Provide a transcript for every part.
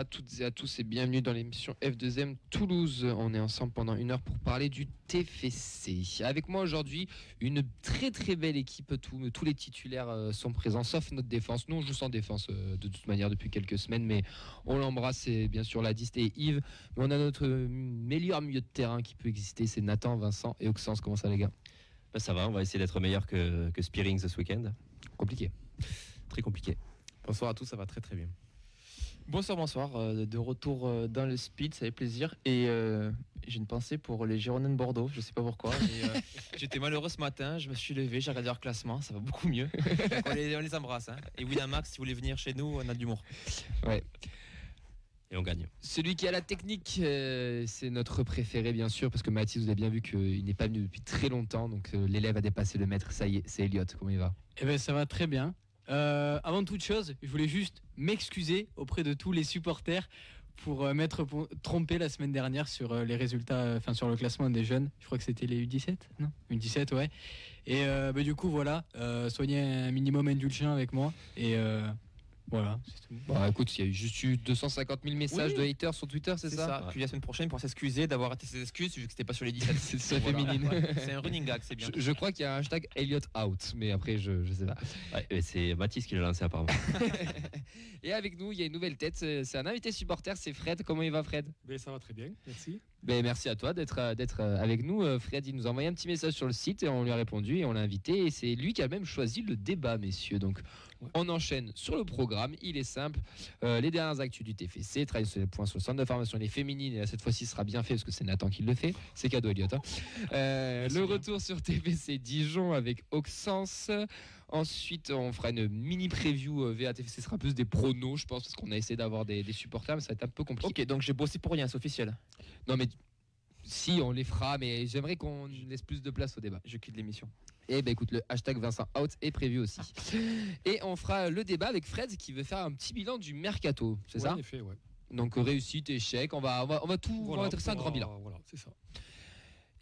À toutes et à tous et bienvenue dans l'émission F2M Toulouse. On est ensemble pendant une heure pour parler du TFC. Avec moi aujourd'hui, une très très belle équipe. Tous, tous les titulaires euh, sont présents, sauf notre défense. Nous, on joue sans défense euh, de toute manière depuis quelques semaines, mais on l'embrasse. C'est bien sûr la Diste et Yves. Mais on a notre meilleur milieu de terrain qui peut exister. C'est Nathan, Vincent et Oxens. Comment ça, les gars? Bah, Ça va, on va essayer d'être meilleur que, que Spearing ce week-end. Compliqué. Très compliqué. Bonsoir à tous, ça va très très bien. Bonsoir, bonsoir. Euh, de retour euh, dans le speed, ça fait plaisir. Et euh, j'ai une pensée pour les Girondins de Bordeaux, je sais pas pourquoi. J'étais malheureux ce matin, je me suis levé, j'ai regardé leur classement, ça va beaucoup mieux. on, les, embrasse. Hein. Et Winamax, si vous voulez venir chez nous, on a de l'humour. Ouais. Et on gagne. Celui qui a la technique, c'est notre préféré, bien sûr, parce que Mathis, vous avez bien vu qu'il n'est pas venu depuis très longtemps. Donc l'élève a dépassé le maître. Ça y est, c'est Elliot. Comment il va? Eh ben, ça va très bien. Euh, avant toute chose, je voulais juste m'excuser auprès de tous les supporters pour euh, m'être trompé la semaine dernière sur euh, les résultats, enfin sur le classement des jeunes. Je crois que c'était les U17, non? U17, ouais. Et bah, du coup, voilà, soignez un minimum indulgent avec moi et voilà, c'est tout. Bah écoute, il y a eu juste eu 250 000 messages de haters sur Twitter, c'est ça, ça. Puis la semaine prochaine, pour s'excuser d'avoir raté ses excuses, vu que c'était pas sur les 17. c'est féminine. C'est un running gag, c'est bien. Je, crois qu'il y a un hashtag Elliot out, mais après, je, je sais pas. c'est Mathis qui l'a lancé apparemment. Et avec nous, il y a une nouvelle tête. C'est un invité supporter, c'est Fred. Comment il va, Fred? Ben, Ça va très bien, merci. Ben, merci à toi d'être euh, d'être euh, avec nous. Euh, Fred, il nous a envoyé un petit message sur le site et on lui a répondu et on l'a invité. Et c'est lui qui a même choisi le débat, messieurs. Donc, on enchaîne sur le programme. Il est simple. les dernières actus du TFC, travail sur les points sur le centre de formation les féminines. Et cette fois-ci, sera bien fait parce que c'est Nathan qui le fait. C'est cadeau, Elliot. Hein. le retour sur TFC Dijon avec Auxence. Ensuite, on fera une mini preview VATFC. Ce sera plus des pronos, je pense, parce qu'on a essayé d'avoir des, des supporters, mais ça va être un peu compliqué. Ok, donc j'ai bossé pour rien, c'est officiel. Non, mais si, on les fera, mais j'aimerais qu'on laisse plus de place au débat. Je quitte l'émission. Et eh ben écoute, le hashtag Vincent Out est prévu aussi. Et on fera le débat avec Fred qui veut faire un petit bilan du mercato, c'est ça? En effet, ouais. Donc réussite, échec, on va, on va, tout, on va un grand bilan. Voilà, c'est ça.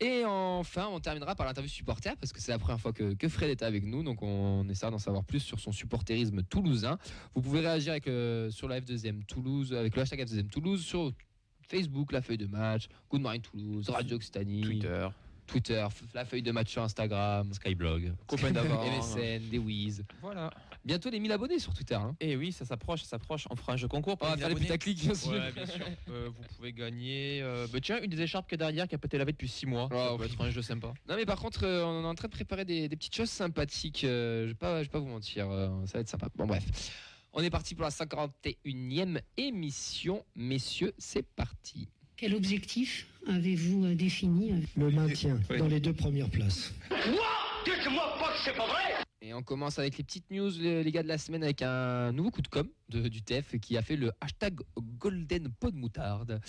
Et enfin, on terminera par l'interview supporter parce que c'est la première fois que, Fred est avec nous, donc on essaiera d'en savoir plus sur son supporterisme toulousain. Vous pouvez réagir avec, euh, sur la F2M Toulouse, avec le hashtag F2M Toulouse, sur Facebook, la feuille de match, Good Morning Toulouse, Radio Occitanie, Twitter. Twitter, la feuille de match sur Instagram, Skyblog, copain d'avant, MSN, des Wiz. Voilà. Bientôt les 1000 abonnés sur Twitter. Hein. Et eh oui, ça s'approche, ça s'approche. On fera un jeu concours pour faire les putaclics, bien sûr. Ouais, bien sûr. Euh, vous pouvez gagner. Euh, bah, tiens, une des écharpes que derrière qui a été lavée depuis 6 mois. Oh, ça peut être un jeu sympa. Non, mais par contre, euh, on est en train de préparer des, petites choses sympathiques. je vais pas, je vais pas vous mentir. ça va être sympa. Bon, bref. On est parti pour la 51e émission. Messieurs, c'est parti. Quel objectif avez-vous euh, défini euh Le maintien dans les deux premières places. Dites-moi pas que c'est pas vrai et on commence avec les petites news, les, gars de la semaine, avec un nouveau coup de com du TF qui a fait le hashtag Golden Pot de Moutarde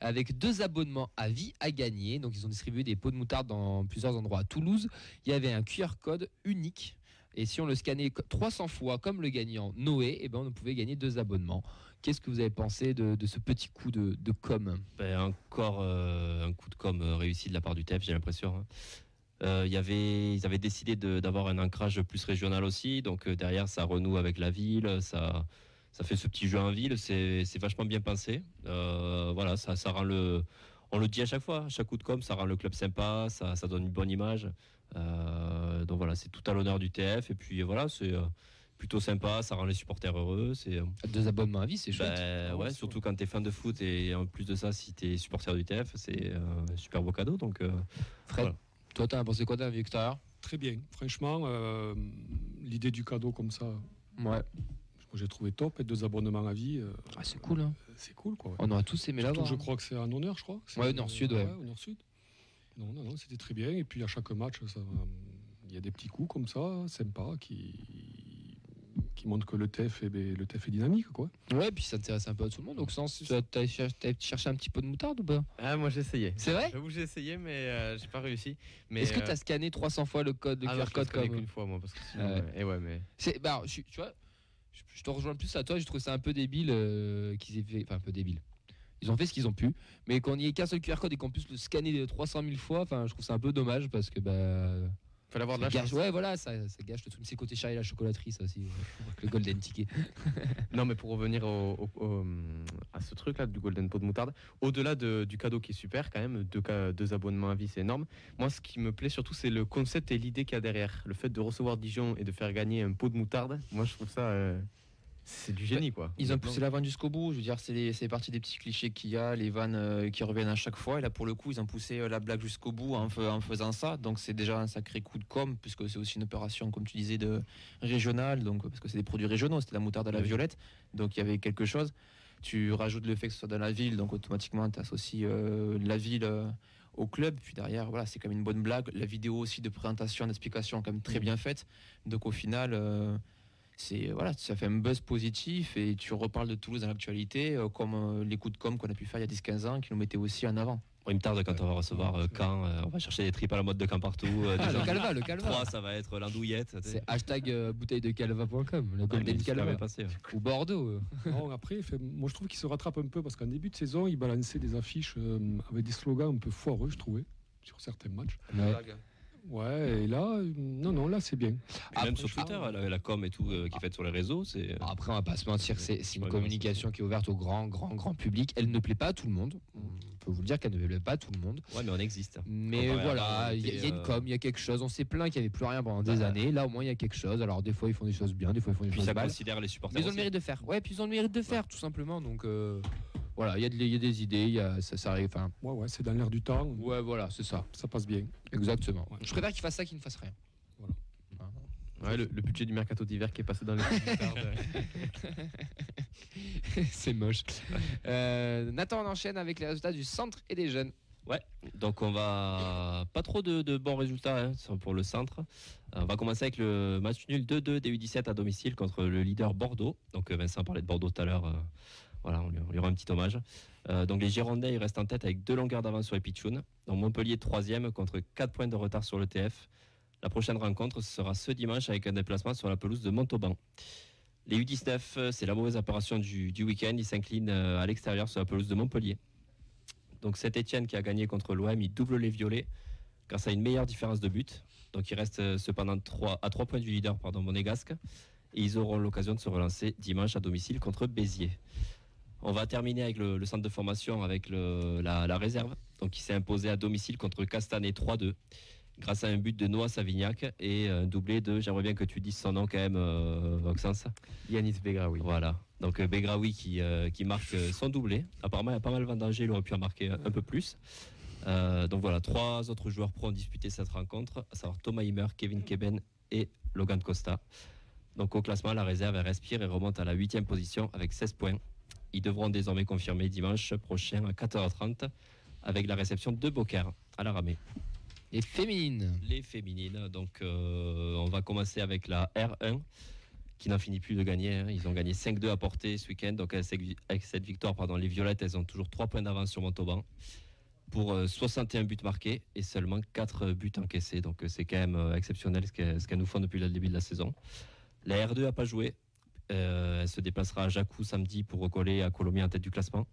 avec deux abonnements à vie à gagner. Donc ils ont distribué des pots de moutarde dans plusieurs endroits à Toulouse. Il y avait un QR code unique et si on le scannait 300 fois comme le gagnant Noé, eh ben on pouvait gagner deux abonnements. Qu'est-ce que vous avez pensé de, ce petit coup de, com? Ben, Encore euh, un coup de com réussi de la part du TEF, j'ai l'impression. Hein. Euh, y avait, ils avaient décidé d'avoir un ancrage plus régional aussi, donc derrière ça renoue avec la ville, ça, ça fait ce petit jeu en ville, c'est vachement bien pensé. voilà, ça, ça rend le on le dit à chaque fois, à chaque coup de com, ça rend le club sympa, ça, ça donne une bonne image. Euh, donc voilà, c'est tout à l'honneur du TF. Et puis voilà, c'est euh, plutôt sympa, ça rend les supporters heureux. C'est euh, deux abonnements à vie, c'est chouette. Ben, ouais, surtout quand tu es fan de foot et en plus de ça, si tu es supporter du TF, c'est un super beau cadeau. Donc, Fred, toi, t'as pensé quoi d'un extérieur Très bien, franchement, l'idée du cadeau comme ça. Ouais j'ai trouvé top, et deux abonnements à vie. Euh, ah, c'est cool, hein. C'est cool, quoi. On aura tous aimé l'avoir. Je crois que c'est un honneur, je crois. Ouais, Nord-Sud, ouais. Nord-Sud. Non, non, non, c'était très bien. Et puis à chaque match, il y a des petits coups comme ça, sympas, qui, qui montrent que le TEF est, le TEF est dynamique, quoi. Ouais, puis ça intéresse un peu à tout le monde. Donc, tu as cherché un petit peu de moutarde ou pas? Ah, moi j'ai essayé. C'est vrai? J'avoue, j'ai essayé, mais euh, j'ai pas réussi. Est-ce que tu as scanné 300 fois le code, le ah, QR code comme une fois, moi, parce que sinon, et ouais, mais. C'est, bah, tu vois je, te rejoins plus à toi. Je trouve ça un peu débile euh, qu'ils aient fait. Enfin, un peu débile. Ils ont fait ce qu'ils ont pu, mais qu'on n'y ait qu'un seul QR code et qu'on puisse le scanner 300 000 fois, enfin, je trouve ça un peu dommage parce que bah, Fallait avoir de la gâche, chance. ouais, voilà, ça, ça gâche le truc. C'est côté chat et la chocolaterie, ça aussi. ouais. Le golden ticket. Non, mais pour revenir au- au- au- à ce truc-là du Golden Pot de moutarde, au-delà de- du cadeau qui est super, quand même, deux abonnements à vie, c'est énorme. Moi, ce qui me plaît surtout, c'est le concept et l'idée qu'il y a derrière. Le fait de recevoir Dijon et de faire gagner un pot de moutarde, moi, je trouve ça. euh, c'est du génie, quoi. Ils ont poussé la vanne jusqu'au bout. Je veux dire, c'est parti des petits clichés qu'il y a, les vannes euh, qui reviennent à chaque fois. Et là, pour le coup, ils ont poussé euh, la blague jusqu'au bout en, en faisant ça. Donc, c'est déjà un sacré coup de com, puisque c'est aussi une opération, comme tu disais, de régionale. Donc, parce que c'est des produits régionaux. C'était la moutarde à la violette. Donc, il y avait quelque chose. Tu rajoutes le fait que ce soit dans la ville, donc automatiquement, tu associes euh, la ville. euh, au club, puis derrière, voilà, c'est quand même une bonne blague. La vidéo aussi de présentation, d'explication, quand même très bien faite. Donc au final, euh, c'est voilà, ça fait un buzz positif et tu reparles de Toulouse dans l'actualité, euh, comme euh, les coups de com qu'on a pu faire il y a 10-15 ans, qui nous mettaient aussi en avant. Il me tarde quand on va recevoir euh, Caen, euh, on va chercher des tripes à la mode de Caen partout. euh, Ah, le calva, le calva. Trois, ça va être l'andouillette. C'est hashtag euh, bouteille de calva.com, le Ah, golden calva. passé, ouais. Ou Bordeaux. euh. Non, après, fait- moi je trouve qu'il se rattrape un peu parce qu'en début de saison, il balançait des affiches euh, avec des slogans un peu foireux, je trouvais, sur certains matchs. Ouais. Ouais, et là, euh, non, non, là c'est bien. Puis Après, même sur Twitter, la, la com et tout euh, qui est faite sur les réseaux, c'est. Bon, Après, on va pas se mentir, c'est c'est une communication qui est ouverte au grand, grand, grand public. Elle ne plaît pas à tout le monde. On peut vous le dire qu'elle ne plaît pas à tout le monde. Ouais, mais on existe. Mais Comparé voilà, il y, a- il y a une était, com, il y a quelque chose. On s'est plaint qu'il n'y avait plus rien pendant des Bah, années. Là, au moins, il y a quelque chose. Alors, des fois, ils font des choses bien, des fois, ils font des Puis choses ça mal. considère les supporters. Mais ils ont le mérite de faire. Ouais, puis ils ont le mérite de faire, tout simplement. Donc, euh, voilà, il y, a y des idées, il y a, ça, ça arrive. Ouais, ouais, c'est dans l'air du temps. ouais, voilà, c'est ça. Ça passe bien. Exactement. Ouais. Je préfère qu'il fasse ça qu'il ne fasse rien. Ouais, le, le budget du mercato d'hiver qui est passé dans les c'est moche. Euh, Nathan, on enchaîne avec les résultats du centre et des jeunes. Donc on va pas trop de, de bons résultats hein, pour le centre. Euh, On va commencer avec le match nul 2-2 des U17 à domicile contre le leader Bordeaux. Donc euh, Vincent parlait de Bordeaux tout à l'heure. Voilà, on lui, on rend un petit hommage. Euh, donc les Girondins ils restent en tête avec deux longueurs d'avance sur les Pichounes. Donc Montpellier troisième contre 4 points de retard sur le TF. La prochaine rencontre sera ce dimanche avec un déplacement sur la pelouse de Montauban. Les U19, euh, c'est la mauvaise opération du, week-end. Ils s'inclinent euh, à l'extérieur sur la pelouse de Montpellier. Donc Saint-Etienne qui a gagné contre l'OM, il double les violets grâce à une meilleure différence de but. Donc il reste euh, cependant à 3 points du leader pardon, monégasque. Et ils auront l'occasion de se relancer dimanche à domicile contre Béziers. On va terminer avec le, le centre de formation avec le- la, la réserve. Donc il s'est imposé à domicile contre Castanet 3-2 grâce à un but de Noah Savignac et un doublé de, j'aimerais bien que tu dises son nom quand même, euh, Oxens. Yanis Begraoui. Voilà. Donc euh, Begraoui qui, euh, qui marque son doublé. Apparemment, il y a pas mal vendangé, il aurait pu en marquer un, un peu plus. Euh, donc voilà, trois autres joueurs pro ont disputé cette rencontre, à savoir Thomas Himmer, Kevin Keben et Logan Costa. Donc au classement, la réserve elle respire et remonte à la huitième position avec 16 points. Ils devront désormais confirmer dimanche prochain à 14h30 avec la réception de Beaucaire à la ramée. Et féminines. Les féminines, donc euh, on va commencer avec la R1 qui n'en finit plus de gagner. hein. Ils ont gagné 5-2 à portée ce week-end. Donc avec cette- victoire, pardon, les Violettes, elles ont toujours 3 points d'avance sur Montauban pour euh, 61 buts marqués et seulement 4 buts encaissés. Donc euh, c'est quand même euh, exceptionnel ce qu'elles ce qu'elles nous font depuis le début de la saison. La R2 n'a pas joué. Euh, elle se déplacera à Jacou samedi pour recoller à Colomiers en tête du classement.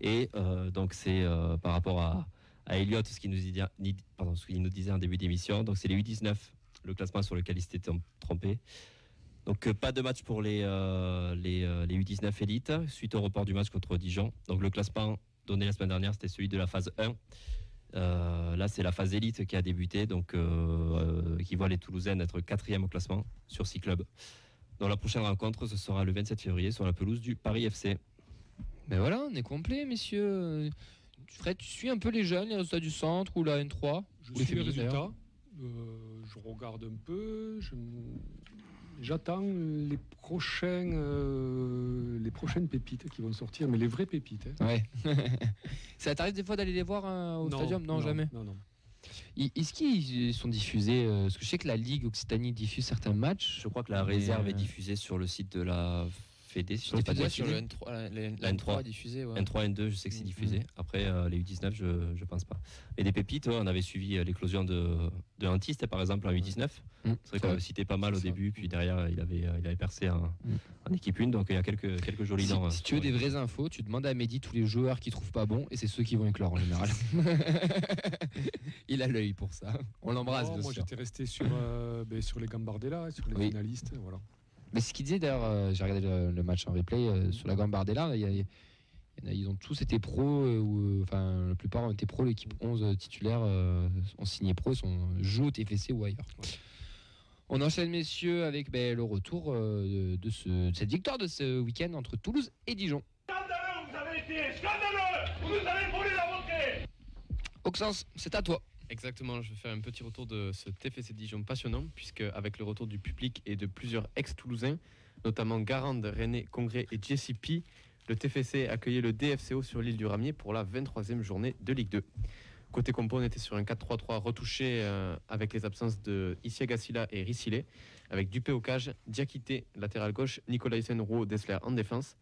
Et euh, donc c'est euh, par rapport à, à Elliott, ce qu'il nous, nous disait en début d'émission. Donc c'est les U19, le classement sur lequel il s'était trompé. Donc pas de match pour les, les, euh, les U19 élites suite au report du match contre Dijon. Donc le classement donné la semaine dernière, c'était celui de la phase 1. Euh, là, c'est la phase élite qui a débuté, donc qui voit les Toulousaines être quatrième au classement sur six clubs. Dans la prochaine rencontre, ce sera le 27 février sur la pelouse du Paris FC. Ben voilà, on est complet, messieurs. Fred, tu suis un peu les jeunes, les résultats du centre ou la N3 Je suis les résultats. Euh, je regarde un peu. je J'attends les prochains, euh, les prochaines pépites qui vont sortir, mais les vraies pépites. hein. Ouais. Ça t'arrive des fois d'aller les voir hein, au stadium? Non, jamais. Non, non. Est-ce qu'ils sont diffusés euh, Parce que je sais que la Ligue Occitanie diffuse certains matchs. Je crois que la réserve euh, est diffusée sur le site de la Fédé, si je dis pas de sur le N3, la, la- La la N3. est diffusée. ouais. N3, N2, je sais que c'est Mm, diffusé. Après, euh, les U19, je, je pense pas. Et des pépites, ouais, on avait suivi euh, l'éclosion de, de Antiste, par exemple, en U19. Mm. C'est vrai qu'on le citait pas mal au ça. début, puis derrière, il avait, euh, il avait percé en, Mm. en équipe 1, donc il y a quelques, quelques jolis Si, dents. euh, si tu veux des vraies infos, tu demandes à Mehdi tous les joueurs qui trouvent pas bon et c'est ceux qui vont éclore en général. Il a l'œil pour ça. On l'embrasse, moi j'étais resté sur, euh, ben, sur les Gambardella, sur les Oui. finalistes. Voilà. Mais ce qu'il disait d'ailleurs, euh, j'ai regardé le, le match en replay euh, sur la Gambardella, il y a- il y en a- ils ont tous été pros, euh, ou, enfin la plupart ont été pros, l'équipe 11 titulaire ont signé pro, ils sont joués au TFC ou ailleurs. Ouais. On enchaîne messieurs avec ben, le retour euh, de, de ce- de cette victoire de ce week-end entre Toulouse et Dijon. Scandaleux, vous avez été scandaleux Vous nous avez volé la montée Auxence, c'est à toi. Exactement, je vais faire un petit retour de ce TFC Dijon passionnant, puisque avec le retour du public et de plusieurs ex-Toulousains, notamment Garande, René, Congrès et Jesse P, le TFC accueillait le DFCO sur l'île du Ramier pour la 23e journée de Ligue 2. Côté compo, on était sur un 4-3-3 retouché euh, avec les absences de Isiagasila et Rissilé, avec Dupé au cage, Diakité latéral gauche, Nicolaisen Roux Dessler en défense,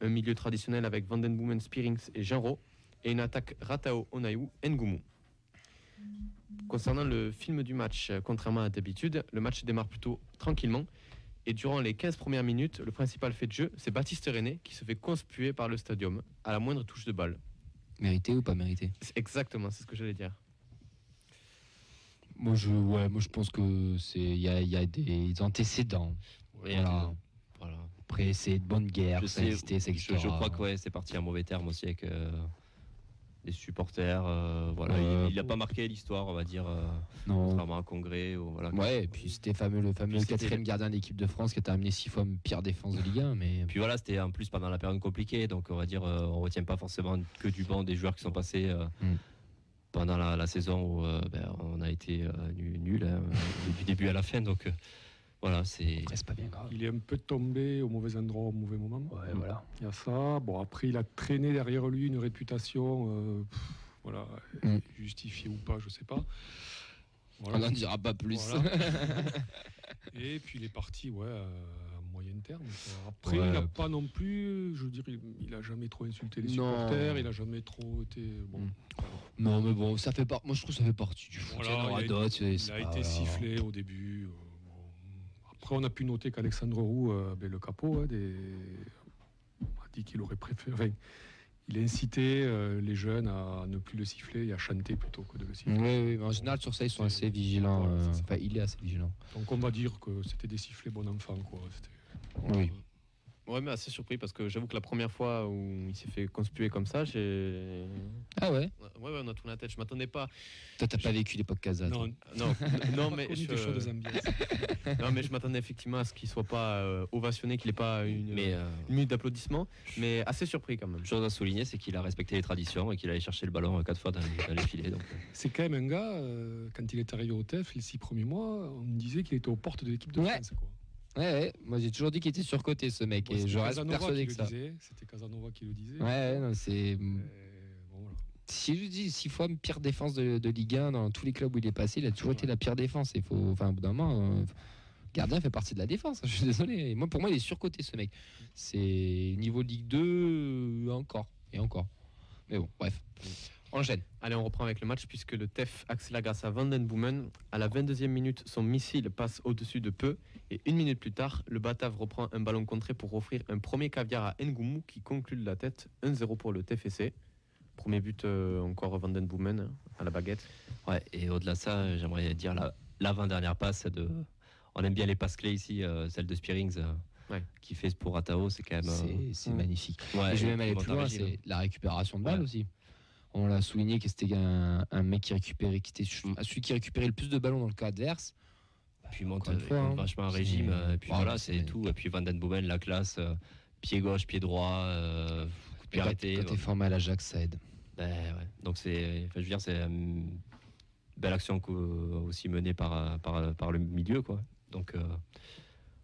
un milieu traditionnel avec Vandenboomen, Spearings et Jean Rowe, et une attaque Ratao, Onaïou, Ngoumou. Concernant le film du match, euh, contrairement à d'habitude, le match démarre plutôt tranquillement. Et durant les 15 premières minutes, le principal fait de jeu, c'est Baptiste René qui se fait conspuer par le stadium à la moindre touche de balle. Mérité ou pas mérité? Exactement, c'est ce que j'allais dire. Moi je, ouais, moi je pense que c'est il y a, il y a des antécédents. Ouais, Voilà. voilà. Après c'est de bonne guerre, Je ça sais, existait, ça Je, crois que ouais, c'est parti en mauvais terme aussi avec euh, les supporters. euh, voilà, il n'a pas marqué l'histoire, on va dire, euh, non. contrairement à Congrès. Ou, voilà, Ouais, et puis c'était fameux, le fameux quatrième gardien d'équipe de France qui a terminé six fois pire défense de Ligue 1, mais Puis voilà, c'était en plus pendant la période compliquée, donc on va dire, euh, on retient pas forcément que du banc des joueurs qui sont passés euh, Mm. pendant la, la saison où euh, ben, on a été euh, nu- nul hein, du début à la fin. Donc euh, voilà, c'est c'est pas bien grave. Il est un peu tombé au mauvais endroit au mauvais moment. Ouais, voilà. Il y a ça. Bon, après, il a traîné derrière lui une réputation, euh, pff, voilà, Mm. justifiée ou pas, je sais pas. On n'en dira pas plus. Voilà. Et puis il est parti, ouais, euh, à moyen terme. quoi. Après, Ouais. il n'a pas non plus, je dirais, il a jamais trop insulté les Non. supporters, il a jamais trop été. Bon, Mm. non, mais bon, ça fait pas. Moi, je trouve que ça fait partie du foot. Voilà, Il a- il été sifflé au début. euh. Après, on a pu noter qu'Alexandre Roux, euh, ben, le capot, hein, des... on a dit qu'il aurait préféré. enfin, il a incité euh, les jeunes à ne plus le siffler et à chanter plutôt que de le siffler. Oui, oui, mais en général, sur ça, ils sont assez vigilants. Voilà, euh. Enfin, il est assez vigilant. Donc on va dire que c'était des sifflets bon enfant. Quoi. Oui. Ouais, mais assez surpris parce que j'avoue que la première fois où il s'est fait conspuer comme ça, j'ai. Ah ouais Ouais, ouais, on a tourné la tête. Je m'attendais pas. Toi, t'as pas vécu l'époque Casa. Non, Non, non, mais je, des choses ambiances. non, mais je m'attendais effectivement à ce qu'il soit pas euh, ovationné, qu'il ait pas une, mais euh, une minute d'applaudissement, mais assez surpris quand même. chose à souligner, c'est qu'il a respecté les traditions et qu'il allait chercher le ballon euh, quatre fois dans, les- dans les filets. Donc, C'est quand même un gars, euh, quand il est arrivé au TEF, les six premiers mois, on me disait qu'il était aux portes de l'équipe de Ouais. France. Quoi. Ouais, ouais. Moi, j'ai toujours dit qu'il était surcoté, ce mec. Bon, et je reste Casanova persuadé que ça. C'était Casanova qui le disait. Ouais, non, c'est. Euh, bon, voilà. Si je dis six fois pire défense de, de Ligue 1 dans tous les clubs où il est passé, il a toujours Ouais. été la pire défense. Il faut, enfin, au bout d'un moment, euh, gardien fait partie de la défense. Je suis désolé. Et moi, pour moi, il est surcoté ce mec. C'est niveau Ligue 2 euh, encore et encore. Mais bon, bref. Enchaîne. Allez, on reprend avec le match puisque le TEF accélère grâce à Vandenboomen. À la 22e minute, son missile passe au-dessus de peu. Et une minute plus tard, le Batave reprend un ballon contré pour offrir un premier caviar à Ngoumou qui conclut de la tête 1-0 pour le TFC. Premier but euh, encore Vandenboomen à la baguette. ouais, et au-delà de ça, j'aimerais dire la- l'avant-dernière passe de. On aime bien les passes clés ici, euh, celle de Spearings euh, Ouais. qui fait pour Atao, c'est quand même. euh, C'est Mm. magnifique. ouais, et je vais même aller plus loin, c'est la récupération de balles Ouais. aussi. On l'a souligné que c'était un, un mec qui récupérait, qui était celui qui récupérait le plus de ballons dans le cas adverse. Puis monte, hein, vachement un c'est- régime. euh, Et puis voilà, c'est tout. Et puis Van Den Boomen, la classe, euh, pied gauche, pied droit, euh, coup de pied Quand, arrêté. quand t'es formé à l'Ajax, ça aide. Ben, ouais. Donc c'est, je veux dire, c'est une belle action aussi menée par, par, par le milieu, quoi. Donc euh,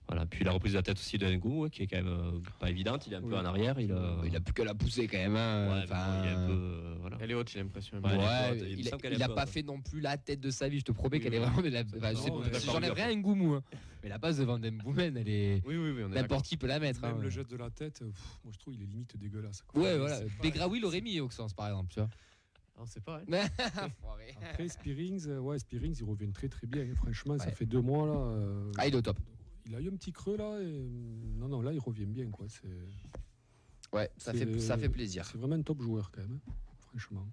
Voilà. Puis la reprise de la tête aussi de Ngou, qui est quand même euh, pas évidente. Il est un peu en arrière. Il a, Il a plus que la pousser quand même. hein. Ouais, mais Enfin, bon, il est un peu, euh, voilà. Elle est haute, j'ai l'impression. Ouais, Ouais. Il il, a un pas haute. fait non plus la tête de sa vie. Je te promets Oui, qu'elle oui. est vraiment de la. enfin, je sais Non, pas, ouais, J'enlève d'accord. rien à Ngoumou, hein. mais la passe de Van Den Boomen, elle est. Oui, oui, oui. N'importe qui peut la mettre. Même hein. le geste de la tête, pff, moi je trouve il est limite dégueulasse. quoi. Ouais, Mais voilà. Begraoui l'aurait mis au sens, par exemple. Tu vois. Ah, On sait pas. hein. Après Spearings, euh, ouais, Spearings, il revient très très bien. hein. Franchement, ça fait deux mois là. euh, Ah, il est au top. Il a eu un petit creux là. Et... euh, Non, non, là il revient bien quoi. C'est Ouais, ça C'est- fait, ça fait plaisir. c'est vraiment un top joueur quand même. hein. Franchement.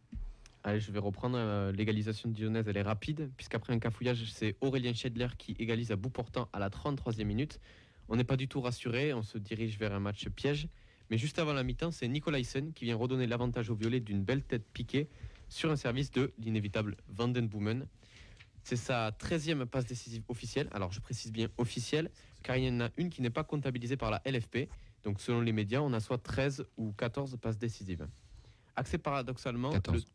Allez, je vais reprendre euh, l'égalisation de Dijonnaise, elle est rapide, puisqu'après un cafouillage, c'est Aurélien Schedler qui égalise à bout portant à la 33e minute. On n'est pas du tout rassuré, on se dirige vers un match piège. Mais juste avant la mi-temps, c'est Nicolaisen qui vient redonner l'avantage au violet d'une belle tête piquée sur un service de l'inévitable Vandenboomen. C'est sa 13e passe décisive officielle. Alors je précise bien officielle, car il y en a une qui n'est pas comptabilisée par la LFP. Donc selon les médias, on a soit 13 ou 14 passes décisives. Accès paradoxalement, 14.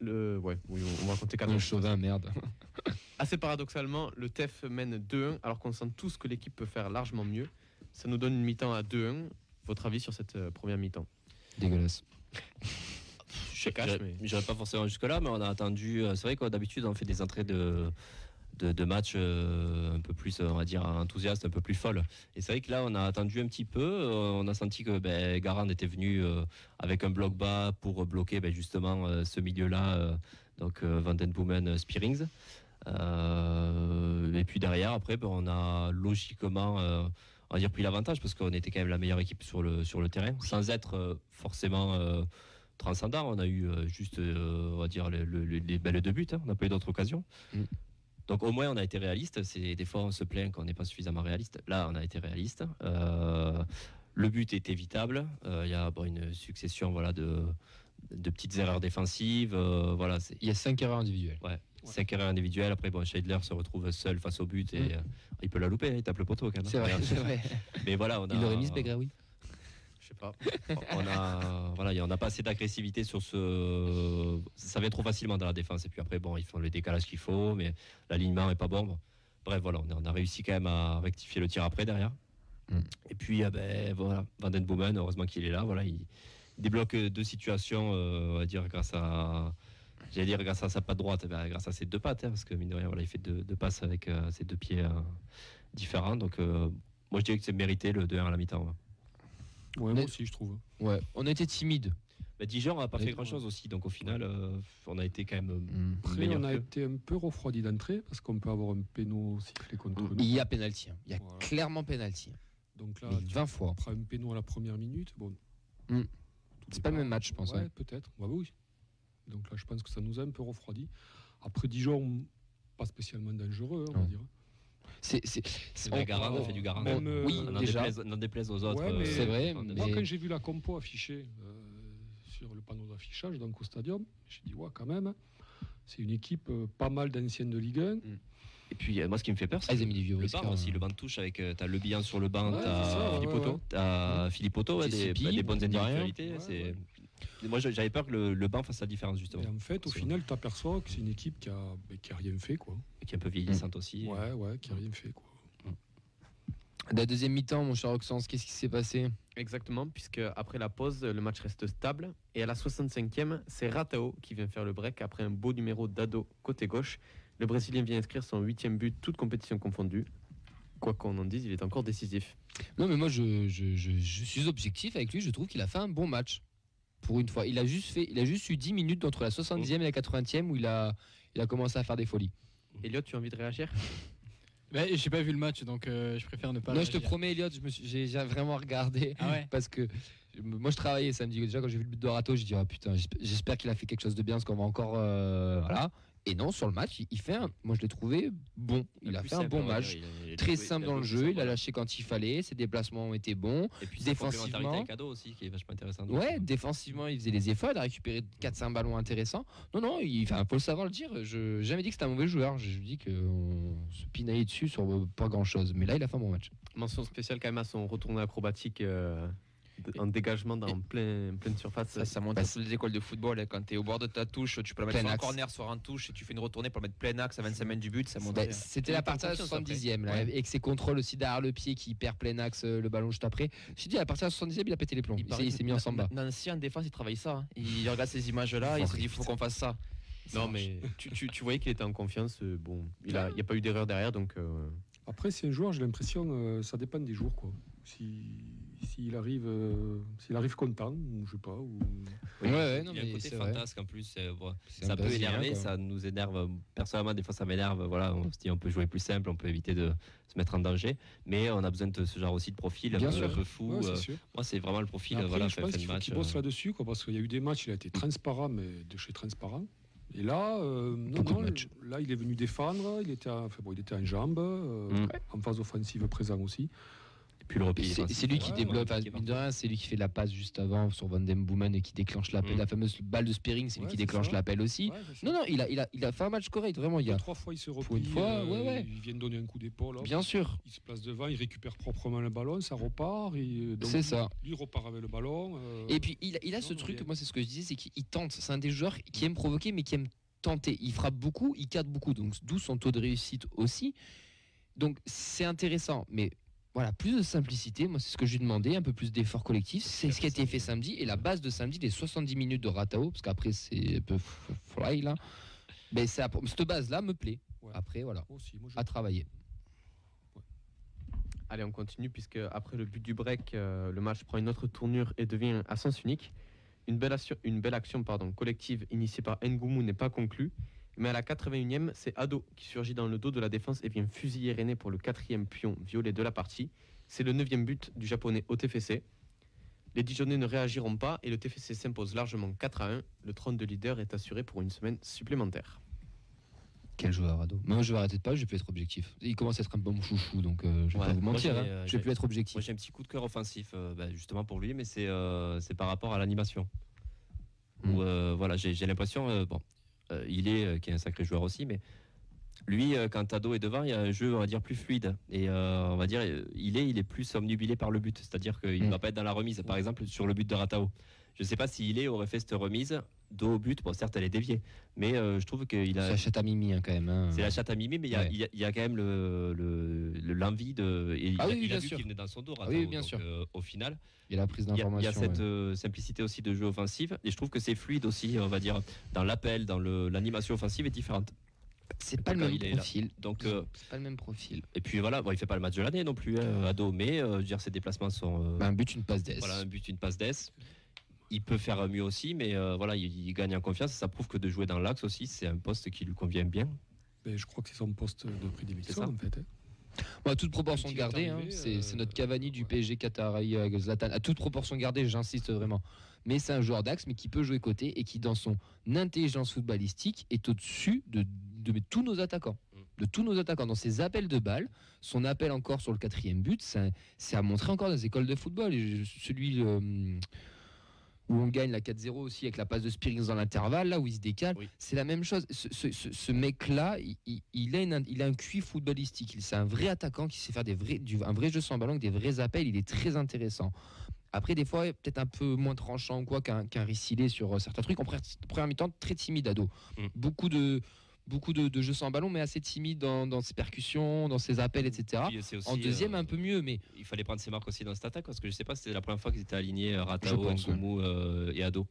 le, le- ouais, oui, on va compter Un 14. chauvin, merde. Assez paradoxalement, le TEF mène 2-1 alors qu'on sent tous que l'équipe peut faire largement mieux. Ça nous donne une mi-temps à 2-1. Votre avis sur cette euh, première mi-temps? Dégueulasse. Je cache, mais J'irai pas forcément jusque-là, mais on a attendu. euh, C'est vrai que d'habitude, on fait des entrées de, de, de matchs euh, un peu plus, on va dire, enthousiastes, un peu plus folles. Et c'est vrai que là, on a attendu un petit peu. euh, on a senti que ben, Garand était venu euh, avec un bloc bas pour bloquer ben, justement euh, ce milieu-là, euh, donc euh, Van Den Boomen, euh, Spearings. Euh, et puis derrière, après, ben, on a logiquement. euh, on va dire pris l'avantage parce qu'on était quand même la meilleure équipe sur le, sur le terrain, sans être euh, forcément euh, transcendant. On a eu euh, juste, euh, on va dire, le- le- le- les belles deux buts. hein. On n'a pas eu d'autres occasions. Mm. Donc au moins, on a été réaliste. C'est des fois, on se plaint qu'on n'est pas suffisamment réaliste. Là, on a été réaliste. Euh, le but est évitable. Euh, Il y a bon, une succession, voilà, de, de petites erreurs défensives. Euh, voilà, Il y a 5 erreurs individuelles. Ouais. Cinq erreurs individuelles. Après, bon, Scheidler se retrouve seul face au but et Mm. il peut la louper. hein, Il tape le poteau quand même. C'est vrai, c'est vrai. Mais voilà, on a. Il aurait mis Begraoui. Pas. on a voilà, on n'a pas assez d'agressivité sur ce. Ça vient trop facilement dans la défense. Et puis après, bon, ils font le décalage qu'il faut, mais l'alignement est pas bon. Bref, voilà, on a, réussi quand même à rectifier le tir après derrière. Mm. Et puis, ben, voilà, Van Den Boomen, heureusement qu'il est là. Voilà, il, il débloque deux situations, euh, on va dire, grâce à. J'allais dire grâce à sa patte droite, ben, grâce à ses deux pattes, hein, parce que mine de rien, voilà, il fait deux, deux passes avec euh, ses deux pieds euh, différents. Donc, euh, moi, je dirais que c'est mérité le 2-1 à la mi-temps. ouais. Ouais, moi aussi je trouve. Ouais, on était timide. Bah, Dijon n'a pas fait grand chose aussi, donc au final, euh, on a été quand même. euh, Mm. Après, meilleur on a que- été un peu refroidi d'entrée parce qu'on peut avoir un péno sifflé contre nous. Il y a pénalty. hein. Il y a Voilà. clairement pénalty. Donc là, Mais tu 20 fois. prends un péno à la première minute. Bon, Mm. C'est pas le même match, je pense. Ouais, ouais. peut-être. Ouais, bah oui. Donc là, je pense que ça nous a un peu refroidi. Après, Dijon, pas spécialement dangereux, on va dire. C'est, c'est, C'est bien Garand, on fait du Garand. Même, euh, oui, N'en déjà. déplaise, n'en déplaise aux autres. Ouais, mais- C'est vrai, on- mais- Moi, quand j'ai vu la compo affichée euh, sur le panneau d'affichage, donc au stadium, j'ai dit, ouais, quand même, c'est une équipe euh, pas mal d'anciennes de Ligue 1. Et puis, euh, moi, ce qui me fait peur, c'est Ah, le aussi. Le banc de touche avec. euh, T'as Le Bihan sur le banc, Ouais, t'as Philippe ouais, Otto. ouais. T'as Philippe Otto, ouais, des, JCP, bah, des bonnes individualités. Moi, j'avais peur que le, le banc fasse la différence, justement. Et en fait, au final, tu aperçois que c'est une équipe qui a, qui a rien fait. Quoi. Et qui est un peu vieillissante aussi. Ouais, ouais, qui a rien fait. Quoi. La deuxième mi-temps, mon cher Oxens, qu'est-ce qui s'est passé? Exactement, puisque après la pause, le match reste stable. Et à la 65e, c'est Ratao qui vient faire le break après un beau numéro d'ado côté gauche. Le Brésilien vient inscrire son huitième but, toute compétition confondue. Quoi qu'on en dise, il est encore décisif. Non, mais moi, je, je, je- je suis objectif avec lui. Je trouve qu'il a fait un bon match. Pour une fois. Il a juste, fait, il a juste eu 10 minutes entre la 70e et la 80e où il a, il a commencé à faire des folies. Elliot, tu as envie de réagir? Bah, j'ai pas vu le match, donc euh, je préfère ne pas. non, je te promets, Elliot, je me suis- j'ai vraiment regardé. Ah ouais? Parce que moi, je travaillais samedi. Déjà, quand j'ai vu le but de Rato, j'ai dit, ah putain, j'espère- j'espère qu'il a fait quelque chose de bien parce qu'on va encore. euh, voilà. Et non, sur le match, il, fait un. Moi, je l'ai trouvé bon. Il a fait un bon match. Très simple dans le jeu, il a lâché quand il fallait, ses déplacements ont été bons. Et puis, défensivement. Ado aussi, qui est vachement intéressant. Ouais, défensivement, il faisait les efforts, il a récupéré 4-5 ballons intéressants. Non, non, il enfin, faut le savoir le dire. Je n'ai jamais dit que c'était un mauvais joueur. Je dis qu'on se pinaillait dessus sur pas grand chose. Mais là, il a fait un bon match. Mention spéciale quand même à son retourné acrobatique euh, en dégagement dans plein, pleine surface. Ça, ça monte à toutes les écoles de football. hein. Quand tu es au bord de ta touche, tu peux la mettre Plein en axe. corner, soit en touche, et tu fais une retournée pour la mettre plein axe à 25 mètres du but. Ça monte. Bah, C'était la partie à la confiance après. 70e, là, Ouais. avec ses contrôles aussi derrière le pied qui perd plein axe euh, le ballon juste après. Je dit, à partir de la 70e, il a pété les plombs. Il, s'est- paraît il s'est mis que en samba. Na- Nancy en défense, il travaille ça. hein. Il regarde ces images-là, il se dit il faut qu'on fasse ça. Non, mais tu, tu- tu voyais qu'il était en confiance. euh, Bon, il n'y a, il y a pas eu d'erreur derrière, donc. euh, Après, c'est un joueur, j'ai l'impression, euh, ça dépend des jours. quoi. Si- S'il arrive, euh, s'il arrive content, ou je sais pas. Ou... Ouais, ouais, non, il y a un mais côté vrai. fantasque en plus. Ça peut énerver, quoi. ça nous énerve. Personnellement, des fois, ça m'énerve. Voilà, on se dit on peut jouer plus simple, on peut éviter de se mettre en danger. Mais on a besoin de ce genre aussi de profil, Bien un, peu, sûr. un peu fou. Ouais, euh, moi, c'est vraiment le profil. Mais après, voilà, je pense qu'il bosse euh, là-dessus, quoi, parce qu'il y a eu des matchs, il a été transparent, mais de chez transparent. Et là, euh, non, là, il est venu défendre, il était, en- enfin, bon, il était en jambes, euh, Mm. en phase offensive présent aussi. Le repli. C'est lui qui ouais, développe, ouais, mine de rien, c'est lui qui fait la passe juste avant sur Van Den Boomen et qui déclenche l'appel. Mm. La fameuse balle de Spearing, c'est lui Ouais, qui c'est déclenche ça. l'appel aussi. Non, non, il a, il, a, il a fait un match correct, vraiment. Il y a... trois fois, il se replie. Une fois, euh, ouais, ouais. Il vient de donner un coup d'épaule. hop, Bien sûr, Il se place devant, il récupère proprement le ballon, ça repart. et donc, c'est ça. Lui, il repart avec le ballon. euh, Et puis, il, a- il a non, ce truc, moi, c'est ce que je disais, c'est qu'il tente. C'est un des joueurs qui aime provoquer, mais qui aime tenter. Il frappe beaucoup, il cadre beaucoup, donc d'où son taux de réussite aussi. Donc, c'est intéressant, mais voilà, plus de simplicité, moi, c'est ce que je lui demandais, un peu plus d'effort collectif. C'est ce qui a été fait samedi. Et la base de samedi, les 70 minutes de Ratao, parce qu'après, c'est un peu fly, là. Mais ça, cette base-là me plaît. Ouais. Après, voilà, aussi, moi, je- à travailler. Allez, on continue, puisque après le but du break, euh, le match prend une autre tournure et devient à sens unique. Une belle, action- une belle action pardon, collective initiée par Ngoumou n'est pas conclue. Mais à la 81e, c'est Ado qui surgit dans le dos de la défense et vient fusiller René pour le quatrième pion violet de la partie. C'est le neuvième but du japonais au TFC. Les Dijonais ne réagiront pas et le TFC s'impose largement 4 à 1. Le trône de leader est assuré pour une semaine supplémentaire. Quel joueur, Ado? Moi, je vais arrêter de pas, je vais plus être objectif. Il commence à être un peu mon chouchou, donc euh, je vais Ouais, pas vous mentir. j'ai, hein. euh, je vais plus être objectif. Moi j'ai un petit coup de cœur offensif euh, bah, justement pour lui, mais c'est euh, par rapport à l'animation. Mm. Où euh, voilà, j'ai j'ai l'impression, euh, bon, euh, il est euh, qui est un sacré joueur aussi, mais lui euh, quand Tado est devant, il y a un jeu on va dire plus fluide et euh, on va dire il est il est plus omnubilé par le but, c'est-à-dire qu'il ne Mm. va pas être dans la remise. Par exemple sur le but de Ratao, je ne sais pas s'il est aurait fait cette remise dos au but. Bon certes elle est déviée, mais euh, je trouve qu'il a Ça achète à Mimi hein, quand même. hein. c'est la chatte à mimer, mais il y a- Ouais. il y, a- il y a quand même le- le- le- l'envie de. et il Ah a, oui, il a bien vu sûr. qu'il venait dans son dos. Ah oui, bien donc, sûr. euh, au final, Il a la prise il a, il y a d'information. cette ouais. euh, simplicité aussi de jeu offensif, et je trouve que c'est fluide aussi, on va dire, dans l'appel, dans l'animation offensive est différente. C'est pas le même il profil. Donc, euh, C'est pas le même profil. et puis voilà, bon, il fait pas le match de l'année non plus, hein, ado, mais euh, je veux dire, ses déplacements sont. euh, Bah, un but, une passe d'ess. voilà, un but, une passe d'ess. Il peut faire mieux aussi, mais euh, voilà, il, il gagne en confiance. Ça prouve que de jouer dans l'axe aussi, c'est un poste qui lui convient bien. Ben, je crois que c'est son poste de prédilection, en fait. hein. Bon, à toute proportion gardée, hein, c'est euh, notre Cavani du ouais. PSG Qatari avec Zlatan. À toute proportion gardée, j'insiste vraiment. Mais c'est un joueur d'axe, mais qui peut jouer côté et qui, dans son intelligence footballistique, est au-dessus de, de tous nos attaquants. De tous nos attaquants. Dans ses appels de balles, son appel encore sur le quatrième but, c'est c'est à montrer encore dans les écoles de football. Et je- celui euh, où on gagne la 4-0 aussi avec la passe de Spearings dans l'intervalle, là où il se décale, Oui. c'est la même chose. Ce, ce- ce- ce mec-là, il, a une- il a un QI footballistique. Il- C'est un vrai attaquant qui sait faire des vrais, du, un vrai jeu sans ballon, des vrais appels. Il est très intéressant. Après, des fois, peut-être un peu moins tranchant ou quoi qu'un qu'un Rissilé sur euh, certains trucs. En première, première mi-temps, très timide ado. Mm. Beaucoup de beaucoup de, de jeux sans ballon, mais assez timide dans, dans ses percussions, dans ses appels, etc. Puis, c'est aussi, En deuxième, euh, un peu mieux, mais il fallait prendre ses marques aussi dans cette attaque parce que je sais pas si c'était la première fois qu'ils étaient alignés euh, Ratao, Ngoumou euh, et Ado.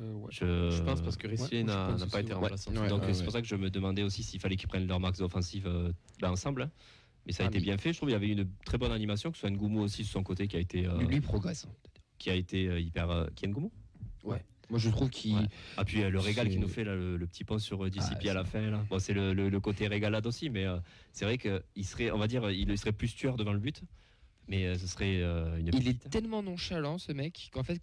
Euh, ouais. Je, Je pense parce que Ressier ouais, n'a pas été ouais. remplaçant. Ouais, donc ouais, c'est ouais. pour ça que je me demandais aussi s'il fallait qu'ils prennent leur marques offensives euh, ben, ensemble. hein. Mais ça a Ah, été bien fait. Je trouve qu'il y avait une très bonne animation, que ce soit Ngoumou aussi sur son côté qui a été, euh, lui, lui progresse. qui a été hyper. Euh, qui est Ngoumou Moi, je trouve qu'il. Ouais. Ah puis euh, le régal qui nous fait là, le, le petit pont sur euh, DCP Ah, à la fin là. Bon c'est le, le- le côté régalade aussi, mais euh, c'est vrai qu'il serait, on va dire, il serait plus tueur devant le but, mais euh, ce serait euh, une Il est tellement nonchalant, ce mec, qu'en fait.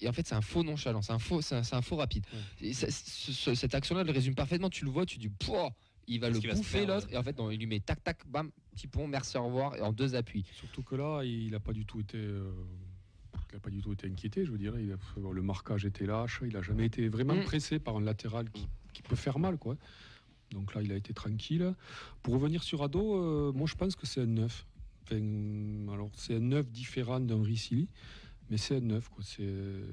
Et en fait, c'est un faux nonchalant, c'est un faux, c'est un, c'est un faux rapide. Et ce- cette action-là, elle le résume parfaitement. Tu le vois, tu dis, Pouah il va le bouffer faire, l'autre. ouais. Et en fait, non, il lui met tac tac, bam, petit pont, merci, au revoir, et en deux appuis. Surtout que là, il n'a pas du tout été. euh, il a pas du tout été inquiété, je veux dire. Il a- le marquage était lâche, il n'a jamais été vraiment Mm. pressé par un latéral qui, qui peut faire mal, quoi. Donc là, il a été tranquille. Pour revenir sur Ado, euh, moi je pense que c'est un 9. Enfin, alors c'est un 9 différent d'un Ricili, mais c'est un neuf. quoi. C'est euh,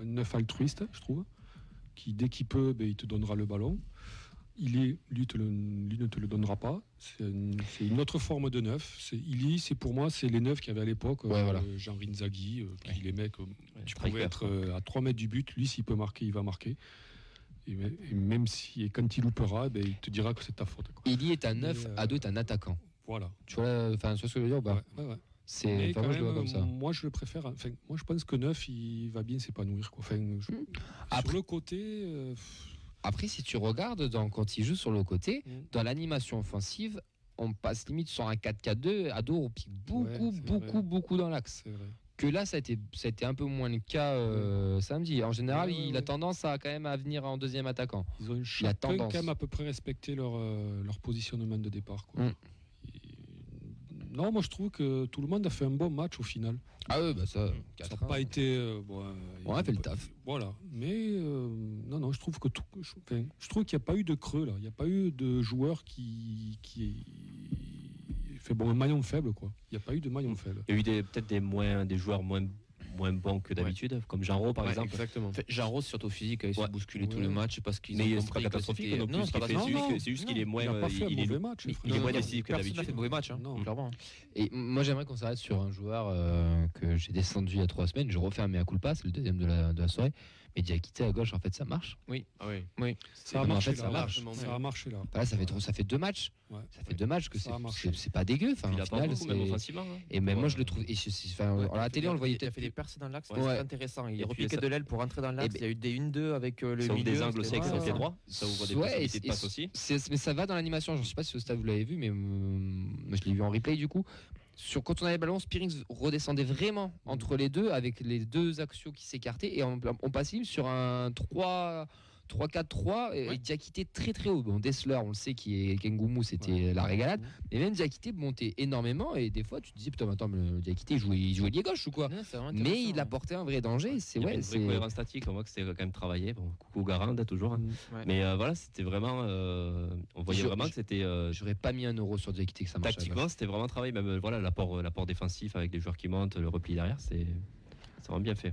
un neuf altruiste, je trouve, qui dès qu'il peut, ben, il te donnera le ballon. Il est, lui, te le- lui ne te le donnera pas. C'est un- c'est une autre forme de neuf. C'est Illy, c'est pour moi, c'est les neufs qu'il y avait à l'époque. Ouais, euh, voilà. Jean Rinzaghi, euh, qui les mecs, euh, tu pouvais être euh, à 3 mètres du but. Lui, s'il peut marquer, il va marquer. Et, me- et même si, et quand il loupera, ben, il te dira que c'est ta faute. quoi. Il y est un 9, Mais, euh, à 2 est un attaquant. Voilà. Tu vois, enfin, ce que je veux dire Ouais, ouais, ouais. C'est, enfin, moi, je le vois même, comme ça. Moi, je le préfère. Enfin, moi, je pense que neuf, il va bien s'épanouir. quoi. Enfin, je- Après- Sur le côté, Après, si tu regardes dans, quand il joue sur le côté, Mm. dans l'animation offensive, on passe limite sur un 4-4-2. Ado, on pique beaucoup, Ouais, beaucoup, vrai. beaucoup dans l'axe. Que là, ça a été, ça a été un peu moins le cas euh, samedi. En général, Ouais, ouais, il a tendance à quand même à venir en deuxième attaquant. Ils ont a chacun quand même à peu près respecté leur, euh, leur positionnement de départ. quoi. Mm. Non, moi je trouve que tout le monde a fait un bon match au final. Ah oui, bah ça, Ça n'a pas été. euh, bon, euh, On a fait le taf. Voilà. Mais euh, non, non, je trouve que tout. Je, enfin, je trouve qu'il n'y a pas eu de creux là. Il n'y a pas eu de joueur qui. qui fait bon un maillon faible quoi. Il n'y a pas eu de maillon faible. Il y a eu des- peut-être des, moins, des joueurs moins, moins bons que d'habitude, comme Jean Rau par Ouais, exemple. Exactement. En fait, Jean Rose, surtout physique, il s'est Ouais. bousculé tous Ouais. les matchs parce qu'ils Mais c'est pas catastrophique non c'est pas qu'il c'est juste c'est qu'il est moins. il pas euh, fait un il est- mauvais match. Il est moins décisif que personne n'a d'habitude. fait mauvais match, hein, Non. clairement. Et moi, j'aimerais qu'on s'arrête sur un joueur euh, que j'ai descendu il y a trois semaines. Je refais un mea culpa, c'est le deuxième de la soirée. Mais Diakité à gauche, en fait, ça marche. Ah oui. Ça a en ça marche. Ça a marché là. Voilà, ça fait trop, ça fait deux matchs. Ouais. Ça fait deux matchs que Ça c'est, pas dégueu. Enfin, Il au final, beaucoup, même offensivement. hein. Et même moi, je le trouve. et je- c'est- enfin, Ouais, à la télé, on le voyait Il a fait des percées dans l'axe, Ouais. c'était intéressant. Il a ça- de l'aile pour rentrer dans l'axe. ben- Il y a eu des 1-2 avec euh, le Ça ouvre milieu. des angles sur le pas- pied droit. Ça ouvre des possibilités de et- passe aussi. Mais ça va dans l'animation. Je ne sais pas si au stade vous l'avez vu, mais hum, je l'ai vu en replay du coup. Sur, quand on avait le ballon, Spearings redescendait vraiment entre les deux avec les deux axios qui s'écartaient et on, on passait sur un 3. 3-4-3 et, et Diakité très très haut. Bon, Dessler, on le sait, qui est Kengumu, c'était la régalade. Mais même Diakité montait énormément et des fois tu te disais, putain, mais attends, mais Diakité, il jouait, il jouait lié gauche ou quoi Mais il ouais. apportait un vrai danger. C'est Il y avait ouais, une vraie c'est. cohérence statique, on voit que c'était quand même travaillé. Bon, coucou Garande toujours. hein. Ouais. Mais euh, voilà, c'était vraiment. euh, on voyait Je- vraiment je- que c'était. euh, J'aurais pas mis un euro sur Diakité que ça marche. tactiquement, c'était vraiment travaillé. Même euh, voilà, l'apport, euh, l'apport défensif avec des joueurs qui montent, le repli derrière, c'est c'est vraiment bien fait.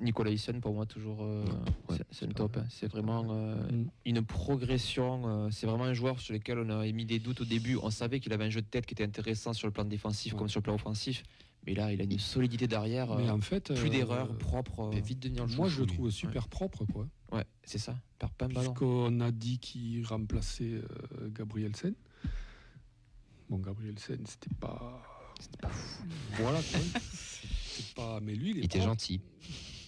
Nicolas Hyssen, pour moi, toujours, euh, Ouais, c'est- c'est un top. hein. C'est vraiment euh, Mm. une progression. euh, c'est vraiment un joueur sur lequel on a émis des doutes au début. On savait qu'il avait un jeu de tête qui était intéressant sur le plan défensif Ouais. comme sur le plan offensif. Mais là, il a une solidité derrière. Mais euh, en fait, plus euh, d'erreurs propres. Il peut vite devenir le Moi, je le trouve super propre, quoi. Ouais, c'est ça. Pas ballon. Puisqu'on a dit qu'il remplaçait euh, Gabriel Sen. Bon, Gabriel Sen, c'était pas. C'était pas fou. Voilà, quoi. C'était pas. Mais lui, il est Il était gentil.